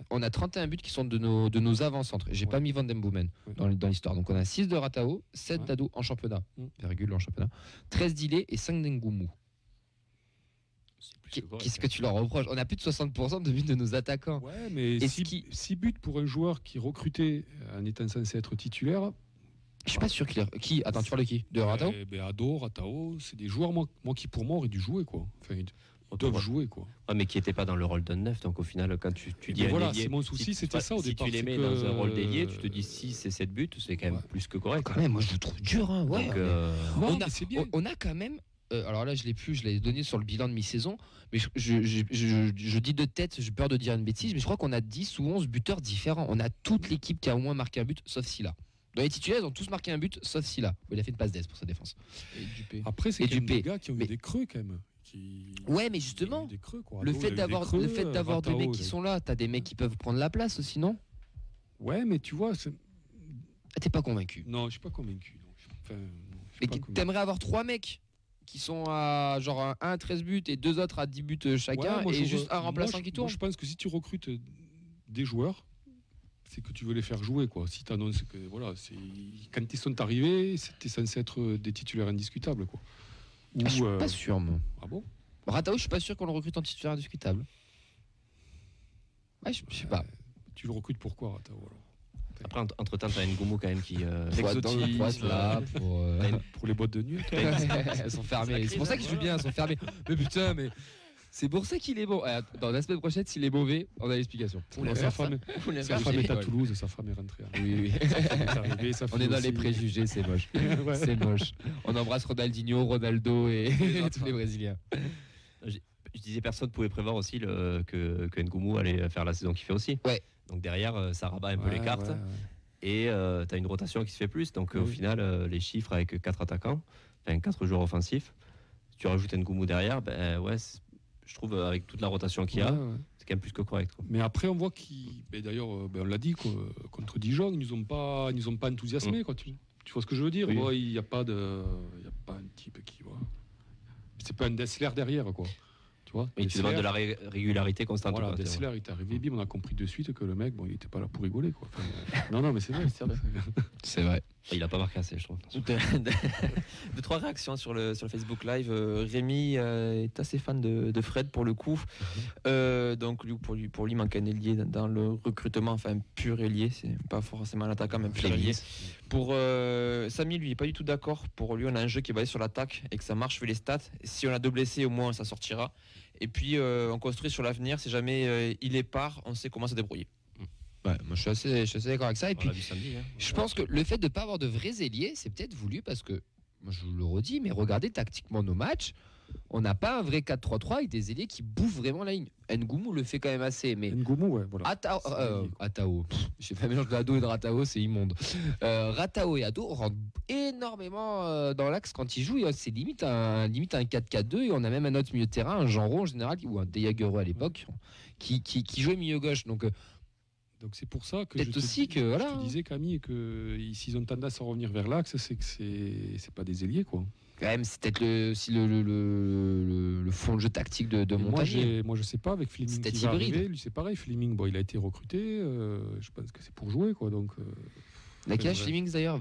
On a 31 buts qui sont de nos, de nos avant-centres. J'ai Ouais. pas mis Van Den Boomen Ouais. dans, dans l'histoire. Donc on a 6 de Ratao, 7 Ouais. d'Ado en championnat, Mm. virgule en championnat, 13 d'Ilé et 5 d'Engoumou. Qu'est-ce que tu leur reproches? On a plus de 60% de buts de nos attaquants. Ouais, mais Et 6 ce qui- buts pour un joueur qui recrutait en étant censé être titulaire. Je suis pas sûr qu'il. Qui Attends, tu parles de qui? De Ratao? eh ben, Ado, Ratao, c'est des joueurs, moi, moi, qui pour moi auraient dû jouer, quoi. Enfin, ils doivent jouer, quoi. Ouais, mais qui n'était pas dans le rôle d'un neuf. Donc au final, quand tu, tu dis Mais un voilà, c'est mon si- souci, c'était enfin, ça au si départ, tu les mets que- dans un rôle d'ailier, tu te dis 6 et 7 buts, c'est quand même Ouais. plus que correct. Quand même, moi je le trouve dur. hein, ouais, Donc, mais- euh, Non, on, a, c'est bien. on- on a quand même. euh, alors là, je l'ai plus, je l'ai donné sur le bilan de mi-saison. Mais je, je- je- je- je dis de tête, j'ai peur de dire une bêtise, mais je crois qu'on a 10 ou 11 buteurs différents. On a toute l'équipe qui a au moins marqué un but, sauf Silla. Dans les titulaires, ils ont tous marqué un but, sauf Silla. Il a fait une passe d'aise pour sa défense. Et Dupé. Après, c'est des gars qui ont eu Mais- des creux, quand même. Qui... Ouais, mais justement, des creux, quoi. le fait d'avoir creux, le fait d'avoir des mecs qui sont là, t'as des mecs qui peuvent prendre la place aussi, non? Ouais, mais tu vois, c'est- Ah, T'es pas convaincu. non, je suis pas convaincu. non. Enfin, non, je suis Mais pas qui- convaincu. t'aimerais avoir trois mecs qui sont à genre un 1 à 13 buts et deux autres à 10 buts euh, chacun Ouais, moi, et juste un remplaçant qui moi, tourne. Je pense que si tu recrutes euh, des joueurs, c'est que tu veux les faire jouer. Quoi. Si tu annonces que voilà, quand ils sont arrivés, c'était censé être euh, des titulaires indiscutables. Quoi. Ou, Ah, je suis euh, pas sûr, moi. Ah bon? Ratao, je suis pas sûr qu'on le recrute en titulaire indiscutable. Ouais, je, je sais pas. Tu le recrutes pourquoi Ratao, alors? Après, entre- entre-temps, tu as Ngoumou quand même qui. euh, Pour poste, là, pour. euh, t'as une- Pour les boîtes de nuit elles sont fermées. C'est pour ça que je suis bien, elles sont fermées. Mais putain, mais. C'est pour ça qu'il est bon. Eh, Dans la semaine prochaine, s'il est mauvais, on a l'explication. Sa femme, sa est à. Toulouse, sa femme est rentrée. hein. Oui, oui. Est arrivée, On est dans aussi. les préjugés, c'est moche. Ouais. C'est moche. On embrasse Ronaldinho, Ronaldo et tous les Brésiliens. Je disais, personne ne pouvait prévoir aussi le, que, que Ngoumou allait faire la saison qu'il fait aussi. Ouais. Donc derrière, euh, ça rabat un peu les cartes. ouais, ouais. Et tu as une rotation qui se fait plus. Donc euh, au final, euh, les chiffres avec 4 attaquants, enfin 4 joueurs offensifs, si tu rajoutes Ngoumou derrière, ben, ouais, c'est- je trouve euh, avec toute la rotation qu'il y a, Ouais, ouais. c'est quand même plus que correct. quoi. Mais après, on voit qu'ils. D'ailleurs, euh, ben, on l'a dit, quoi, contre Dijon, ils nous ont pas, ils nous ont pas enthousiasmé. Quoi, tu, tu vois ce que je veux dire? Oui. Il n'y a, pas de- y a pas un type qui. Voilà. C'est pas un Dessler derrière, quoi. Tu vois? Et tu demandes de la ré- régularité constante. Voilà, quoi, Dessler, est arrivé, bim, on a compris de suite que le mec, bon, il était pas là pour rigoler. Quoi. Enfin, euh, non, non, mais c'est vrai. C'est vrai. Il a pas marqué assez, je trouve. De, de- de trois réactions sur le, sur le Facebook Live. Euh, Rémi euh, est assez fan de, de Fred pour le coup. Euh, donc lui, pour lui, pour lui, il manque un ailier dans- le recrutement, enfin un pur ailier, c'est pas forcément un attaquant, mais un pur ailier. Pour euh, Samy, lui, il est pas du tout d'accord. Pour lui, on a un jeu qui est basé sur l'attaque et que ça marche, fait les stats. Si on a deux blessés, au moins ça sortira. Et puis euh, on construit sur l'avenir. Si jamais il est part, on sait comment se débrouiller. Ouais, moi je suis assez, je suis assez d'accord avec ça. Et On puis, l'a vu samedi. hein. je pense que le fait de ne pas avoir de vrais ailiers, c'est peut-être voulu parce que, moi je vous le redis, mais regardez tactiquement nos matchs, on n'a pas un vrai 4-3-3 avec des ailiers qui bouffent vraiment la ligne. Ngoumou le fait quand même assez, mais Ngoumou, ouais, voilà. Atao, euh, ailier, Atao, j'ai fait un mélange de Ado et de Ratao, c'est immonde. Euh, Ratao et Ado rentrent énormément euh, dans l'axe quand ils jouent. C'est limite un, limite un 4-4-2 et on a même un autre milieu de terrain, un Genro en général, ou un Deyagereux à l'époque, qui, qui, qui jouait milieu gauche. Donc euh, Donc c'est pour ça que je te, aussi que, je te disais Camille que s'ils ont tendance à revenir vers l'axe, c'est que c'est pas des ailiers quoi. quand même, c'est peut-être le, aussi le, le, le, le- le fond de jeu tactique de, de moi, Montagnier. j'ai- moi je sais pas avec Fleming C'était qui va hybride. arriver, lui c'est pareil. Fleming, bon, il a été recruté, euh, je pense que c'est pour jouer quoi. Donc euh. Flemings d'ailleurs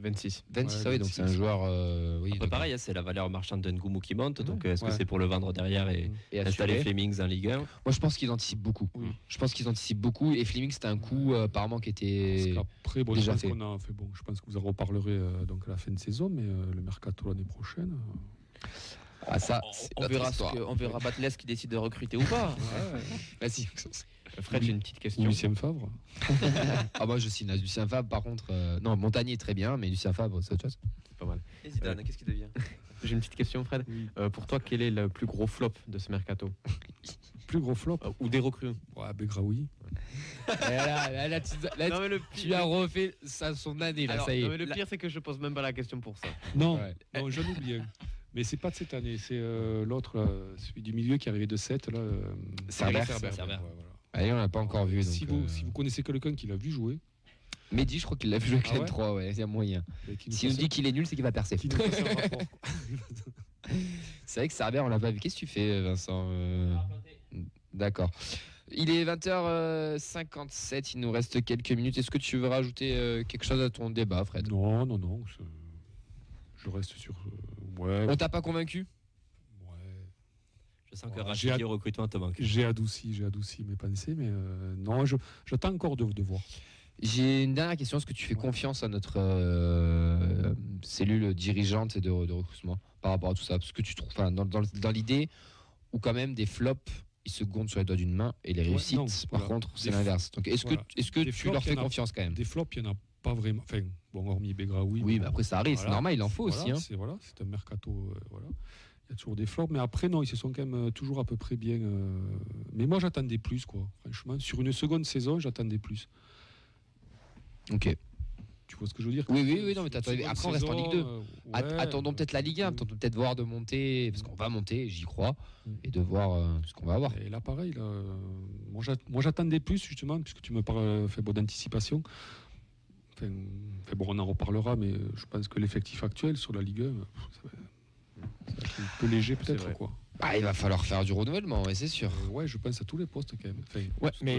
26. 26, Ouais, ah oui, donc c'est un 26. joueur. euh, oui, Après, donc- pareil, hein, c'est la valeur marchande de Ngoumou qui monte. Donc, est-ce que c'est pour le vendre derrière et et installer. Flemings en Ligue 1 Moi, je pense qu'ils anticipent beaucoup. Oui. Je pense qu'ils anticipent beaucoup. Et Fleming, c'était un coup euh, apparemment qui était. parce bon, je déjà pense fait. qu'on a fait bon, je pense que vous en reparlerez euh, donc à la fin de saison, mais euh, le mercato l'année prochaine. euh, Ah, ça, c'est On notre verra, ce que- on verra Batles qui décide de recruter ou pas. Vas-y. Fred, j'ai une petite ou question. Lucien Favre. Ah, moi, je signe Lucien Fabre, par contre. euh, non, Montagnier, très bien, mais Lucien Fabre, c'est autre chose. C'est pas mal. Et Zidane, qu'est-ce qu'il devient J'ai une petite question, Fred. Euh, pour toi, quel est le plus gros flop de ce mercato Plus gros flop. Euh, Ou des recrues Ouais, Begraoui. Et là, là, là, tu, Non, le as refait ça, son année, là, Alors, ça y non, est. mais le pire, c'est que je pose même pas la question pour ça. Non, Ouais. non j'en oublie un. Mais c'est pas de cette année, c'est euh, l'autre, celui du milieu qui est arrivé de 7. Là, euh, Cerbère. ouais, voilà. Allez, on l'a pas encore vu. si, donc, vous, euh, si vous connaissez quelqu'un qui l'a vu jouer, Mehdi, je crois qu'il l'a vu avec Ah la ouais 3, ouais, il y a moyen. Si on dit qu'il est nul, c'est qu'il va percer. C'est vrai que Cerbère, on l'a pas vu. Qu'est-ce que tu fais, Vincent Euh, D'accord. Il est 20h57, il nous reste quelques minutes. Est-ce que tu veux rajouter euh, quelque chose à ton débat, Fred? Non, non, non. Je, je reste sur. euh, ouais, On t'a pas convaincu? Je sens que au recrutement te manque. J'ai adouci, j'ai adouci mes pensées, mais euh, non, je- j'attends encore de, de voir. J'ai une dernière question. Est-ce que tu fais confiance à notre euh, cellule dirigeante et de, de recrutement par rapport à tout ça? Parce que tu trouves, enfin, dans, dans- dans l'idée où quand même des flops, ils se comptent sur les doigts d'une main et les Ouais, réussites, non, par voilà. contre, c'est l'inverse. Donc, est-ce voilà. que, est-ce que Des tu flops, leur fais a- confiance quand même? Des flops, il n'y en a pas vraiment. Enfin, bon, hormis Begraoui. Oui, mais bon, après ça arrive, c'est voilà. normal, il en faut Voilà, aussi. hein. C'est voilà, c'est un mercato. euh, voilà. Il y a toujours des flops, mais après, non, ils se sont quand même euh, toujours à peu près bien. euh, Mais moi, j'attendais plus, quoi. Franchement, sur une seconde saison, j'attendais plus. Ok. Tu vois ce que je veux dire? Oui, oui, oui, non, mais après, on reste en Ligue 2. euh, ouais, attendons peut-être la Ligue 1, euh, attendons peut-être voir de monter, parce qu'on va monter, j'y crois, Mm. et de voir euh, ce qu'on va avoir. Et là, pareil, là, moi, j'a- moi, j'attendais plus, justement, puisque tu me parles fait, bon, d'anticipation. Enfin, bon, on en reparlera, mais je pense que l'effectif actuel sur la Ligue 1, un peu léger, peut-être. quoi. Bah, il va falloir faire du renouvellement, ouais, c'est sûr. Euh, ouais, je pense à tous les postes, quand même. Enfin, Ouais, mais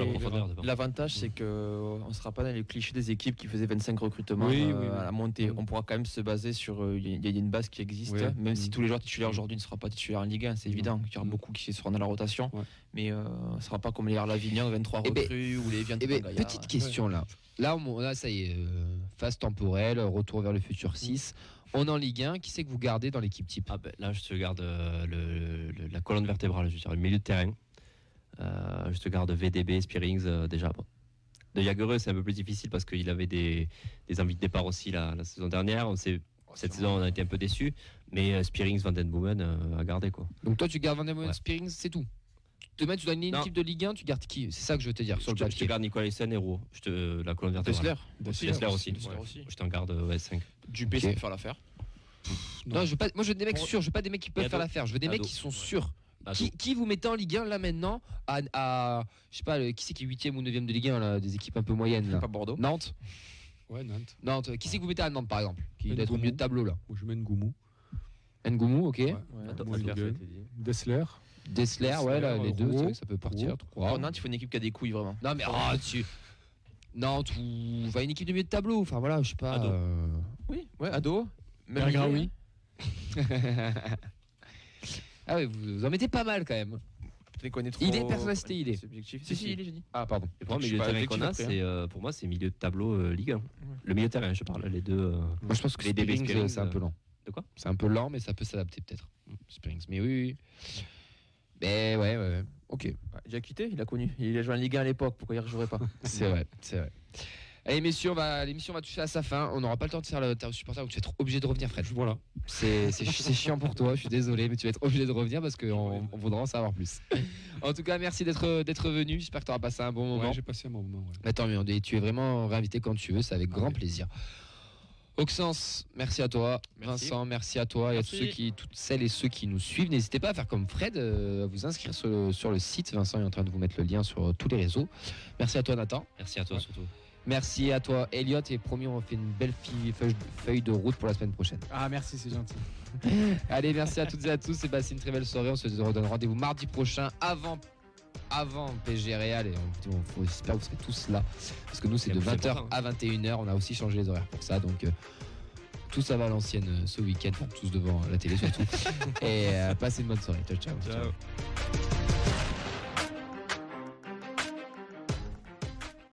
l'avantage c'est que euh, on sera pas dans les clichés des équipes qui faisaient 25 recrutements Oui, euh, oui, oui. à la montée. Mm. On pourra quand même se baser sur euh, il y, a- il y a une base qui existe, Ouais. même si Mm. tous les joueurs titulaires aujourd'hui ne seront pas titulaires en Ligue 1, c'est Mm. évident. Il y aura beaucoup qui seront dans la rotation, Ouais. mais euh, ce sera pas comme les Lavignon 23 Eh ben, recrues ou les Viens Eh ben, petite question là. Là, on, là, ça y est, euh, phase temporelle, retour vers le futur 6. On est en Ligue 1, qui c'est que vous gardez dans l'équipe type? Ah ben, là, je te garde euh, le- le- la colonne vertébrale, je veux dire, le milieu de terrain. Euh, je te garde VDB, Spearings, euh, déjà. Bon. De Jagereux, c'est un peu plus difficile parce qu'il avait des, des envies de départ aussi la, la saison dernière. On sait, cette saison, on a été un peu déçus. Mais Spearings, Van Den Boomen, à garder. Quoi. Donc toi, tu gardes Van Molen Ouais. Spearings, c'est tout? Demain, tu donnes une Non. équipe de Ligue 1, tu gardes qui C'est ça que je veux te dire Je sur le te, je te papier. garde Nicolas Roux. Je te, la colonne vertébrale. Dessler Dessler aussi. Dessler ouais. aussi. Je t'en garde euh, ouais, 5. Dupé, Ok. ça peut faire l'affaire. Non, je veux pas, moi, je veux des mecs sûrs, je veux pas des mecs qui peuvent faire l'affaire. Je veux des mecs qui sont Ouais. sûrs. Qui, qui vous mettez en Ligue 1 là maintenant à, à- je sais pas, le- qui c'est qui est 8 ou 9 de Ligue 1 là, des équipes un peu moyennes là? Pas Bordeaux. Nantes? Ouais, Nantes. Nantes, qui c'est que vous mettez à Nantes par exemple? Qui doit être au milieu de tableau là? Je mets Ngoumou. Ngoumou, ok. Ouais. Attends, Moi, Dessler, Ligue ça a 1. été dit. Dessler. Ouais, là, les deux, c'est vrai que ça peut partir. Trois. Oh, Nantes, il faut une équipe qui a des couilles vraiment. Non, mais oh, tu. Nantes ou. Enfin, une équipe de milieu de tableau. Enfin, voilà, je sais pas. Ado. euh, Oui, ouais, ado. Même Bergraoui. ah ouais, vous, vous en mettez pas mal quand même. Tu les connais trop. Il est personnalité, il est. Subjectif. Si, si, il est, j'ai dit. Ah, pardon. Et pour moi, Je milieu de terrain qu'on a, c'est, euh, pour moi, c'est milieu de tableau euh, Ligue 1. Le milieu de terrain, je parle, les deux. euh, Moi, je pense que Les DB Spearings, Spearings, c'est un peu lent. De quoi? C'est un peu lent, mais ça peut s'adapter peut-être. Spearings, mais oui, oui. Mais ouais, ouais, ouais. Ok. Ouais, Il a quitté, il a connu. Il a joué en Ligue 1 à l'époque, pourquoi il ne rejouerait pas C'est vrai, c'est vrai. Allez messieurs, l'émission va toucher à sa fin. On n'aura pas le temps de faire l'interview supporter, donc tu vas être obligé de revenir, Fred. Voilà. C'est c'est chi- c'est chiant pour toi, je suis désolé, mais tu vas être obligé de revenir parce qu'on on voudra en savoir plus. En tout cas, merci d'être venu. J'espère que tu auras passé un bon moment. Ouais, j'ai passé un bon moment. ouais. Mais tant mieux, et tu es vraiment réinvité quand tu veux, c'est avec grand plaisir. Oxens, merci à toi. Merci. Vincent, merci à toi. Et à tous ceux qui, toutes celles et ceux qui nous suivent, n'hésitez pas à faire comme Fred, euh, à vous inscrire sur le, sur le site. Vincent est en train de vous mettre le lien sur euh, tous les réseaux. Merci à toi, Nathan. Merci à toi surtout. Merci à toi, Elliot. Et promis, on fait une belle feuille, de route pour la semaine prochaine. Ah, merci, c'est gentil. Allez, merci à toutes et à tous. Et passez une très belle soirée. On se redonne rendez-vous mardi prochain avant. Avant PG Real et on, j'espère que vous serez tous là. Parce que nous c'est de vous, c'est 20h pour à 21h on a aussi changé les horaires pour ça. Donc euh, tout ça va à l'ancienne euh, ce week-end. Enfin tous devant la télé surtout. Et euh, passez une bonne soirée. Ciao ciao, Ciao.